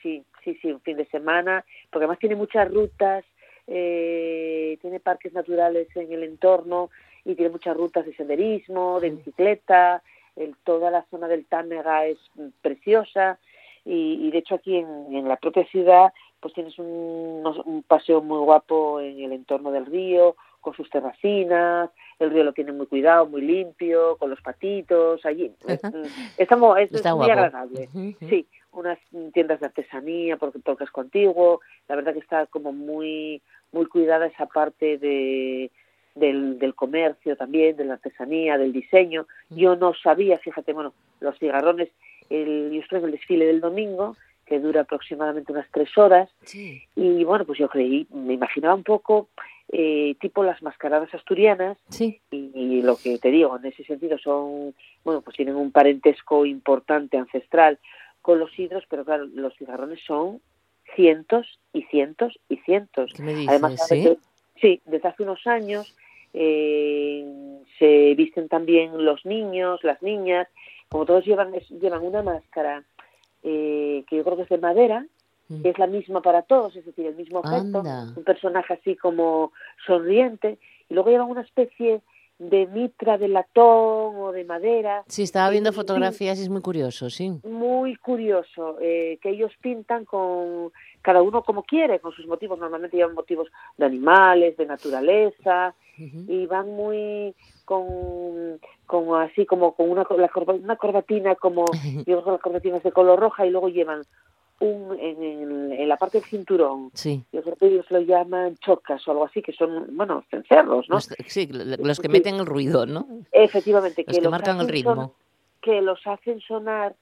sí, sí, sí, un fin de semana, porque además tiene muchas rutas eh, tiene parques naturales en el entorno y tiene muchas rutas de senderismo, de bicicleta, el, toda la zona del Támega es preciosa y, de hecho aquí en, la propia ciudad pues tienes un, un, paseo muy guapo en el entorno del río, con sus terracinas, el río lo tiene muy cuidado, muy limpio, con los patitos, allí. Mm, estamos, es, Está es muy guapo. agradable. Sí, unas tiendas de artesanía, porque, es contiguo. La verdad que está como muy, muy cuidada esa parte de, del, del comercio también, de la artesanía, del diseño. Yo no sabía, fíjate, bueno, los cigarrones, el, yo estuve en el desfile del domingo, que dura aproximadamente unas tres horas, Sí. y bueno, pues yo creí, me imaginaba un poco eh, tipo las mascaradas asturianas, Sí. y, y lo que te digo, en ese sentido son, bueno, pues tienen un parentesco importante, ancestral, con los hidros, pero claro, los cigarrones son cientos y cientos y cientos. ¿Qué me dices? Además, ¿Sí? que- sí, desde hace unos años eh, se visten también los niños, las niñas, como todos llevan, llevan una máscara eh, que yo creo que es de madera. Que es la misma para todos, es decir, el mismo Anda. un personaje así como sonriente, y luego llevan una especie de mitra de latón o de madera, Sí, estaba viendo fotografías y es muy curioso, sí. muy curioso, eh, que ellos pintan con cada uno como quiere, con sus motivos, normalmente llevan motivos de animales, de naturaleza, y van muy con, con así como con una, la corba- una corbatina como yo creo que la corbatina es de color roja y luego llevan un en, en- en la parte del cinturón Sí. yo creo que ellos lo llaman chocas o algo así que son bueno cencerros no Los, sí, lo- los que meten el ruido, ¿no? efectivamente Los que los marcan el son- ritmo. que los hacen sonar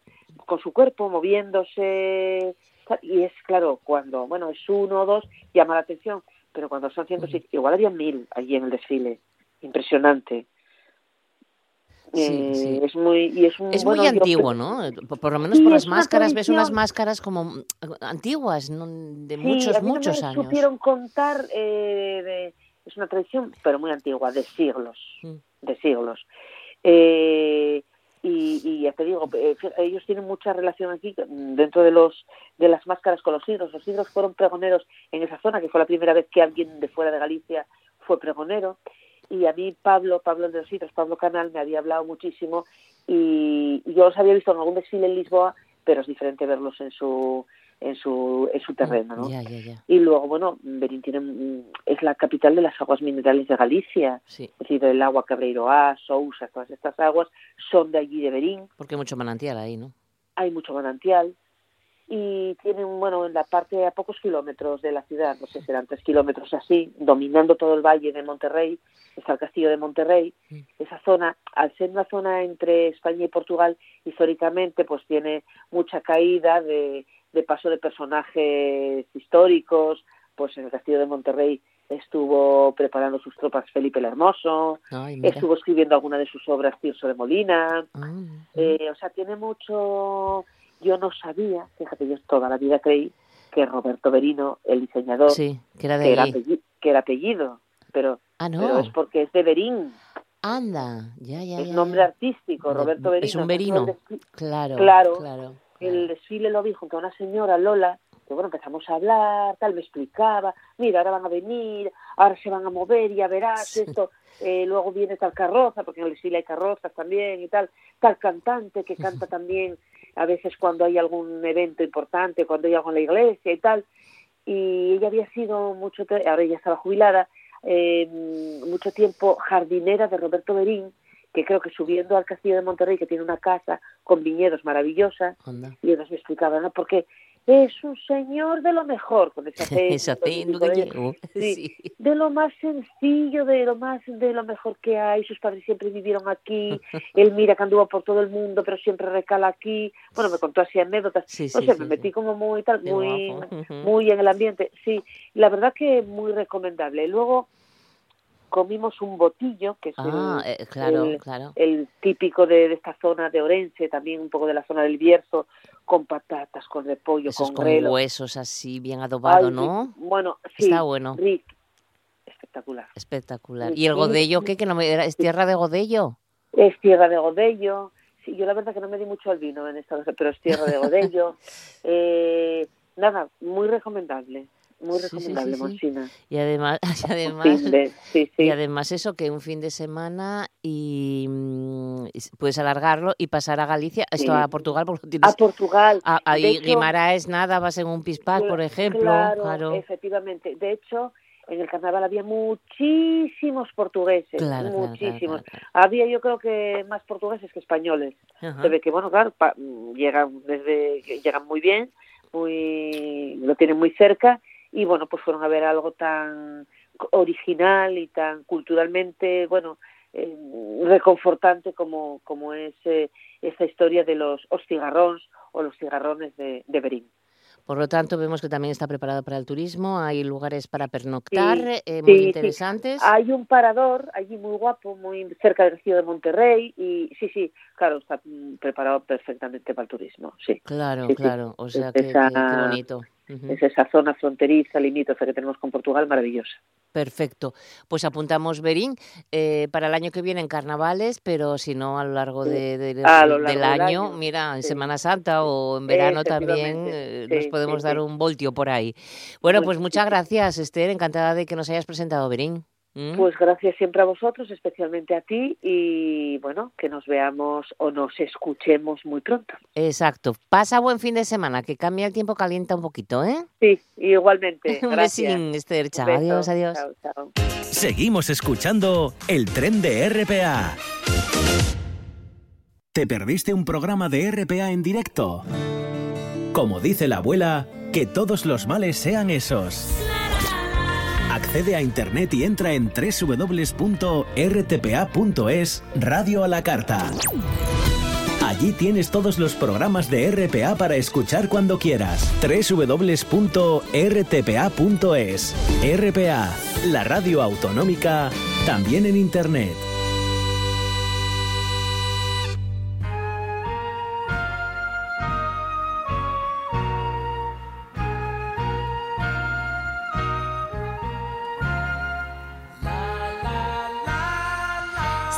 con su cuerpo moviéndose y es claro cuando bueno es uno o dos llama la atención pero cuando son cientos igual había mil allí en el desfile impresionante Eh, sí. es muy y es, un- Es bueno, muy antiguo, ¿no? Por, por lo menos Sí, por las máscaras, ves unas máscaras como mm, antiguas, ¿no? de muchos, a mí no muchos me años. supieron contar, eh, de- es una tradición, pero muy antigua, de siglos, Mm. de siglos. Eh, y, y ya te digo, eh, ellos tienen mucha relación aquí dentro de los de las máscaras con los hidros. Los hidros fueron pregoneros en esa zona, que fue la primera vez que alguien de fuera de Galicia fue pregonero. Y a mí Pablo, Pablo de los Hidros, Pablo Canal, me había hablado muchísimo y, yo los había visto en algún desfile en Lisboa, pero es diferente verlos en su en su en su terreno, ¿no? Ya, ya, ya. Y luego, bueno, Berín tiene, es la capital de las aguas minerales de Galicia, Sí, es decir, el agua Cabreiroá, Sousa, todas estas aguas son de allí de Berín, porque hay mucho manantial ahí, ¿no? hay mucho manantial y tienen, bueno, en la parte a pocos kilómetros de la ciudad, no sé, serán tres kilómetros así, dominando todo el valle de Monterrey, está el castillo de Monterrey, esa zona, al ser una zona entre España y Portugal, históricamente pues tiene mucha caída de, de paso de personajes históricos, pues en el castillo de Monterrey estuvo preparando sus tropas Felipe el Hermoso, Ay, estuvo escribiendo alguna de sus obras Tirso de Molina, Ah, eh, o sea, tiene mucho. Yo no sabía, fíjate, yo toda la vida creí que Roberto Berino, el diseñador, sí, que era que, de era ahí. apellido, que era apellido, pero, Ah, pero no. es porque es de Berín, Anda, ya, ya, es nombre ya. artístico, Roberto Berino. es un berino. Claro, Claro. claro. el desfile lo vi junto a una señora, Lola, que bueno, empezamos a hablar, tal, me explicaba, mira, ahora van a venir, ahora se van a mover, ya verás Sí. esto, eh, luego viene tal carroza, porque en el desfile hay carrozas también y tal, tal cantante que canta también a veces cuando hay algún evento importante, cuando hay algo en la iglesia y tal, y ella había sido mucho, ahora ella estaba jubilada, eh, mucho tiempo jardinera de Roberto Berín, que creo que subiendo al castillo de Monterrey, que tiene una casa con viñedos maravillosa, Anda. y ellos me explicaban, ¿no? Porque es un señor de lo mejor, con ese acento, que sí, Sí. de lo más sencillo, de lo más de lo mejor que hay. Sus padres siempre vivieron aquí. Él mira que anduvo por todo el mundo, pero siempre recala aquí. Bueno, me contó así anécdotas. Sí, sé, sí, me metí como muy tal, muy muy en el ambiente. Sí, la verdad que muy recomendable. Luego comimos un botillo, que es Ah, el, eh, claro, el- claro. el típico de, de esta zona de Orense, también un poco de la zona del Bierzo, con patatas, con repollo, Esos con huesos así, bien adobado, Ay, ¿no? Bueno, sí, Está bueno. rico. Espectacular. Espectacular. ¿Y el godello qué? Que no me, era- ¿Es tierra de godello? Es tierra de Godello. Sí, yo la verdad que no me di mucho al vino en esta pero es tierra de Godello. eh, nada, muy recomendable. Muy Sí, sí, sí, recomendable, sí. Monsina. Y además, y además, de- y además eso, que un fin de semana y mm, puedes alargarlo y pasar a Galicia, esto a Portugal, porque tienes... A Portugal. a- hecho, Guimaraes nada, vas en un pispás, por ejemplo. Claro, Claro. efectivamente. De hecho, en el carnaval había muchísimos portugueses, Claro, claro, muchísimos. claro, claro, Había yo creo que más portugueses que españoles. Ajá. Se ve que, bueno, claro, pa- llegan desde llegan muy bien, muy lo tienen muy cerca y bueno, pues fueron a ver algo tan original y tan culturalmente, bueno, eh, reconfortante como, como es eh, esta historia de los hostigarrons o los cigarrones de, de Berín. Por lo tanto, vemos que también está preparado para el turismo, hay lugares para pernoctar Sí, eh, sí, muy sí. interesantes. Hay un parador allí muy guapo, muy cerca del río de Monterrey y sí, sí, claro, está preparado perfectamente para el turismo, sí. Claro, sí, sí. claro, o sea Es que, que- esa- Es esa zona fronteriza, limítrofe que tenemos con Portugal, maravillosa. Perfecto. Pues apuntamos Berín eh, para el año que viene en carnavales, pero si no a lo largo de- de- A lo del largo del año, año, mira, en sí. Semana Santa o en verano también eh, nos podemos sí, dar un voltio por ahí. Bueno, Pues muchas gracias, Esther, encantada de que nos hayas presentado Berín. ¿Mm? Pues gracias siempre a vosotros, especialmente a ti, y bueno, que nos veamos o nos escuchemos muy pronto. Exacto. Pasa buen fin de semana, que cambia el tiempo, calienta un poquito, ¿eh? Sí, igualmente. un Gracias. besín, Esther. Un Chao, beso. adiós, adiós. Chao, chao. Seguimos escuchando el tren de RPA. ¿Te perdiste un programa de RPA en directo? Como dice la abuela, que todos los males sean esos. Accede a internet y entra en www.rtpa.es Radio a la Carta. Allí tienes todos los programas de RPA para escuchar cuando quieras. www.rtpa.es RPA, la radio autonómica, también en internet.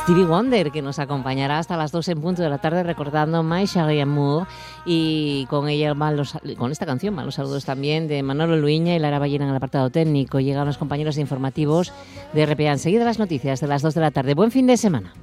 Stevie Wonder, que nos acompañará hasta las 2 en punto de la tarde recordando My Charlie Amour y con ella van los- con esta canción van los saludos también de Manolo Luiña y Lara Ballena en el apartado técnico. Llegan los compañeros informativos de RPA. Enseguida las noticias de las 2 de la tarde. Buen fin de semana.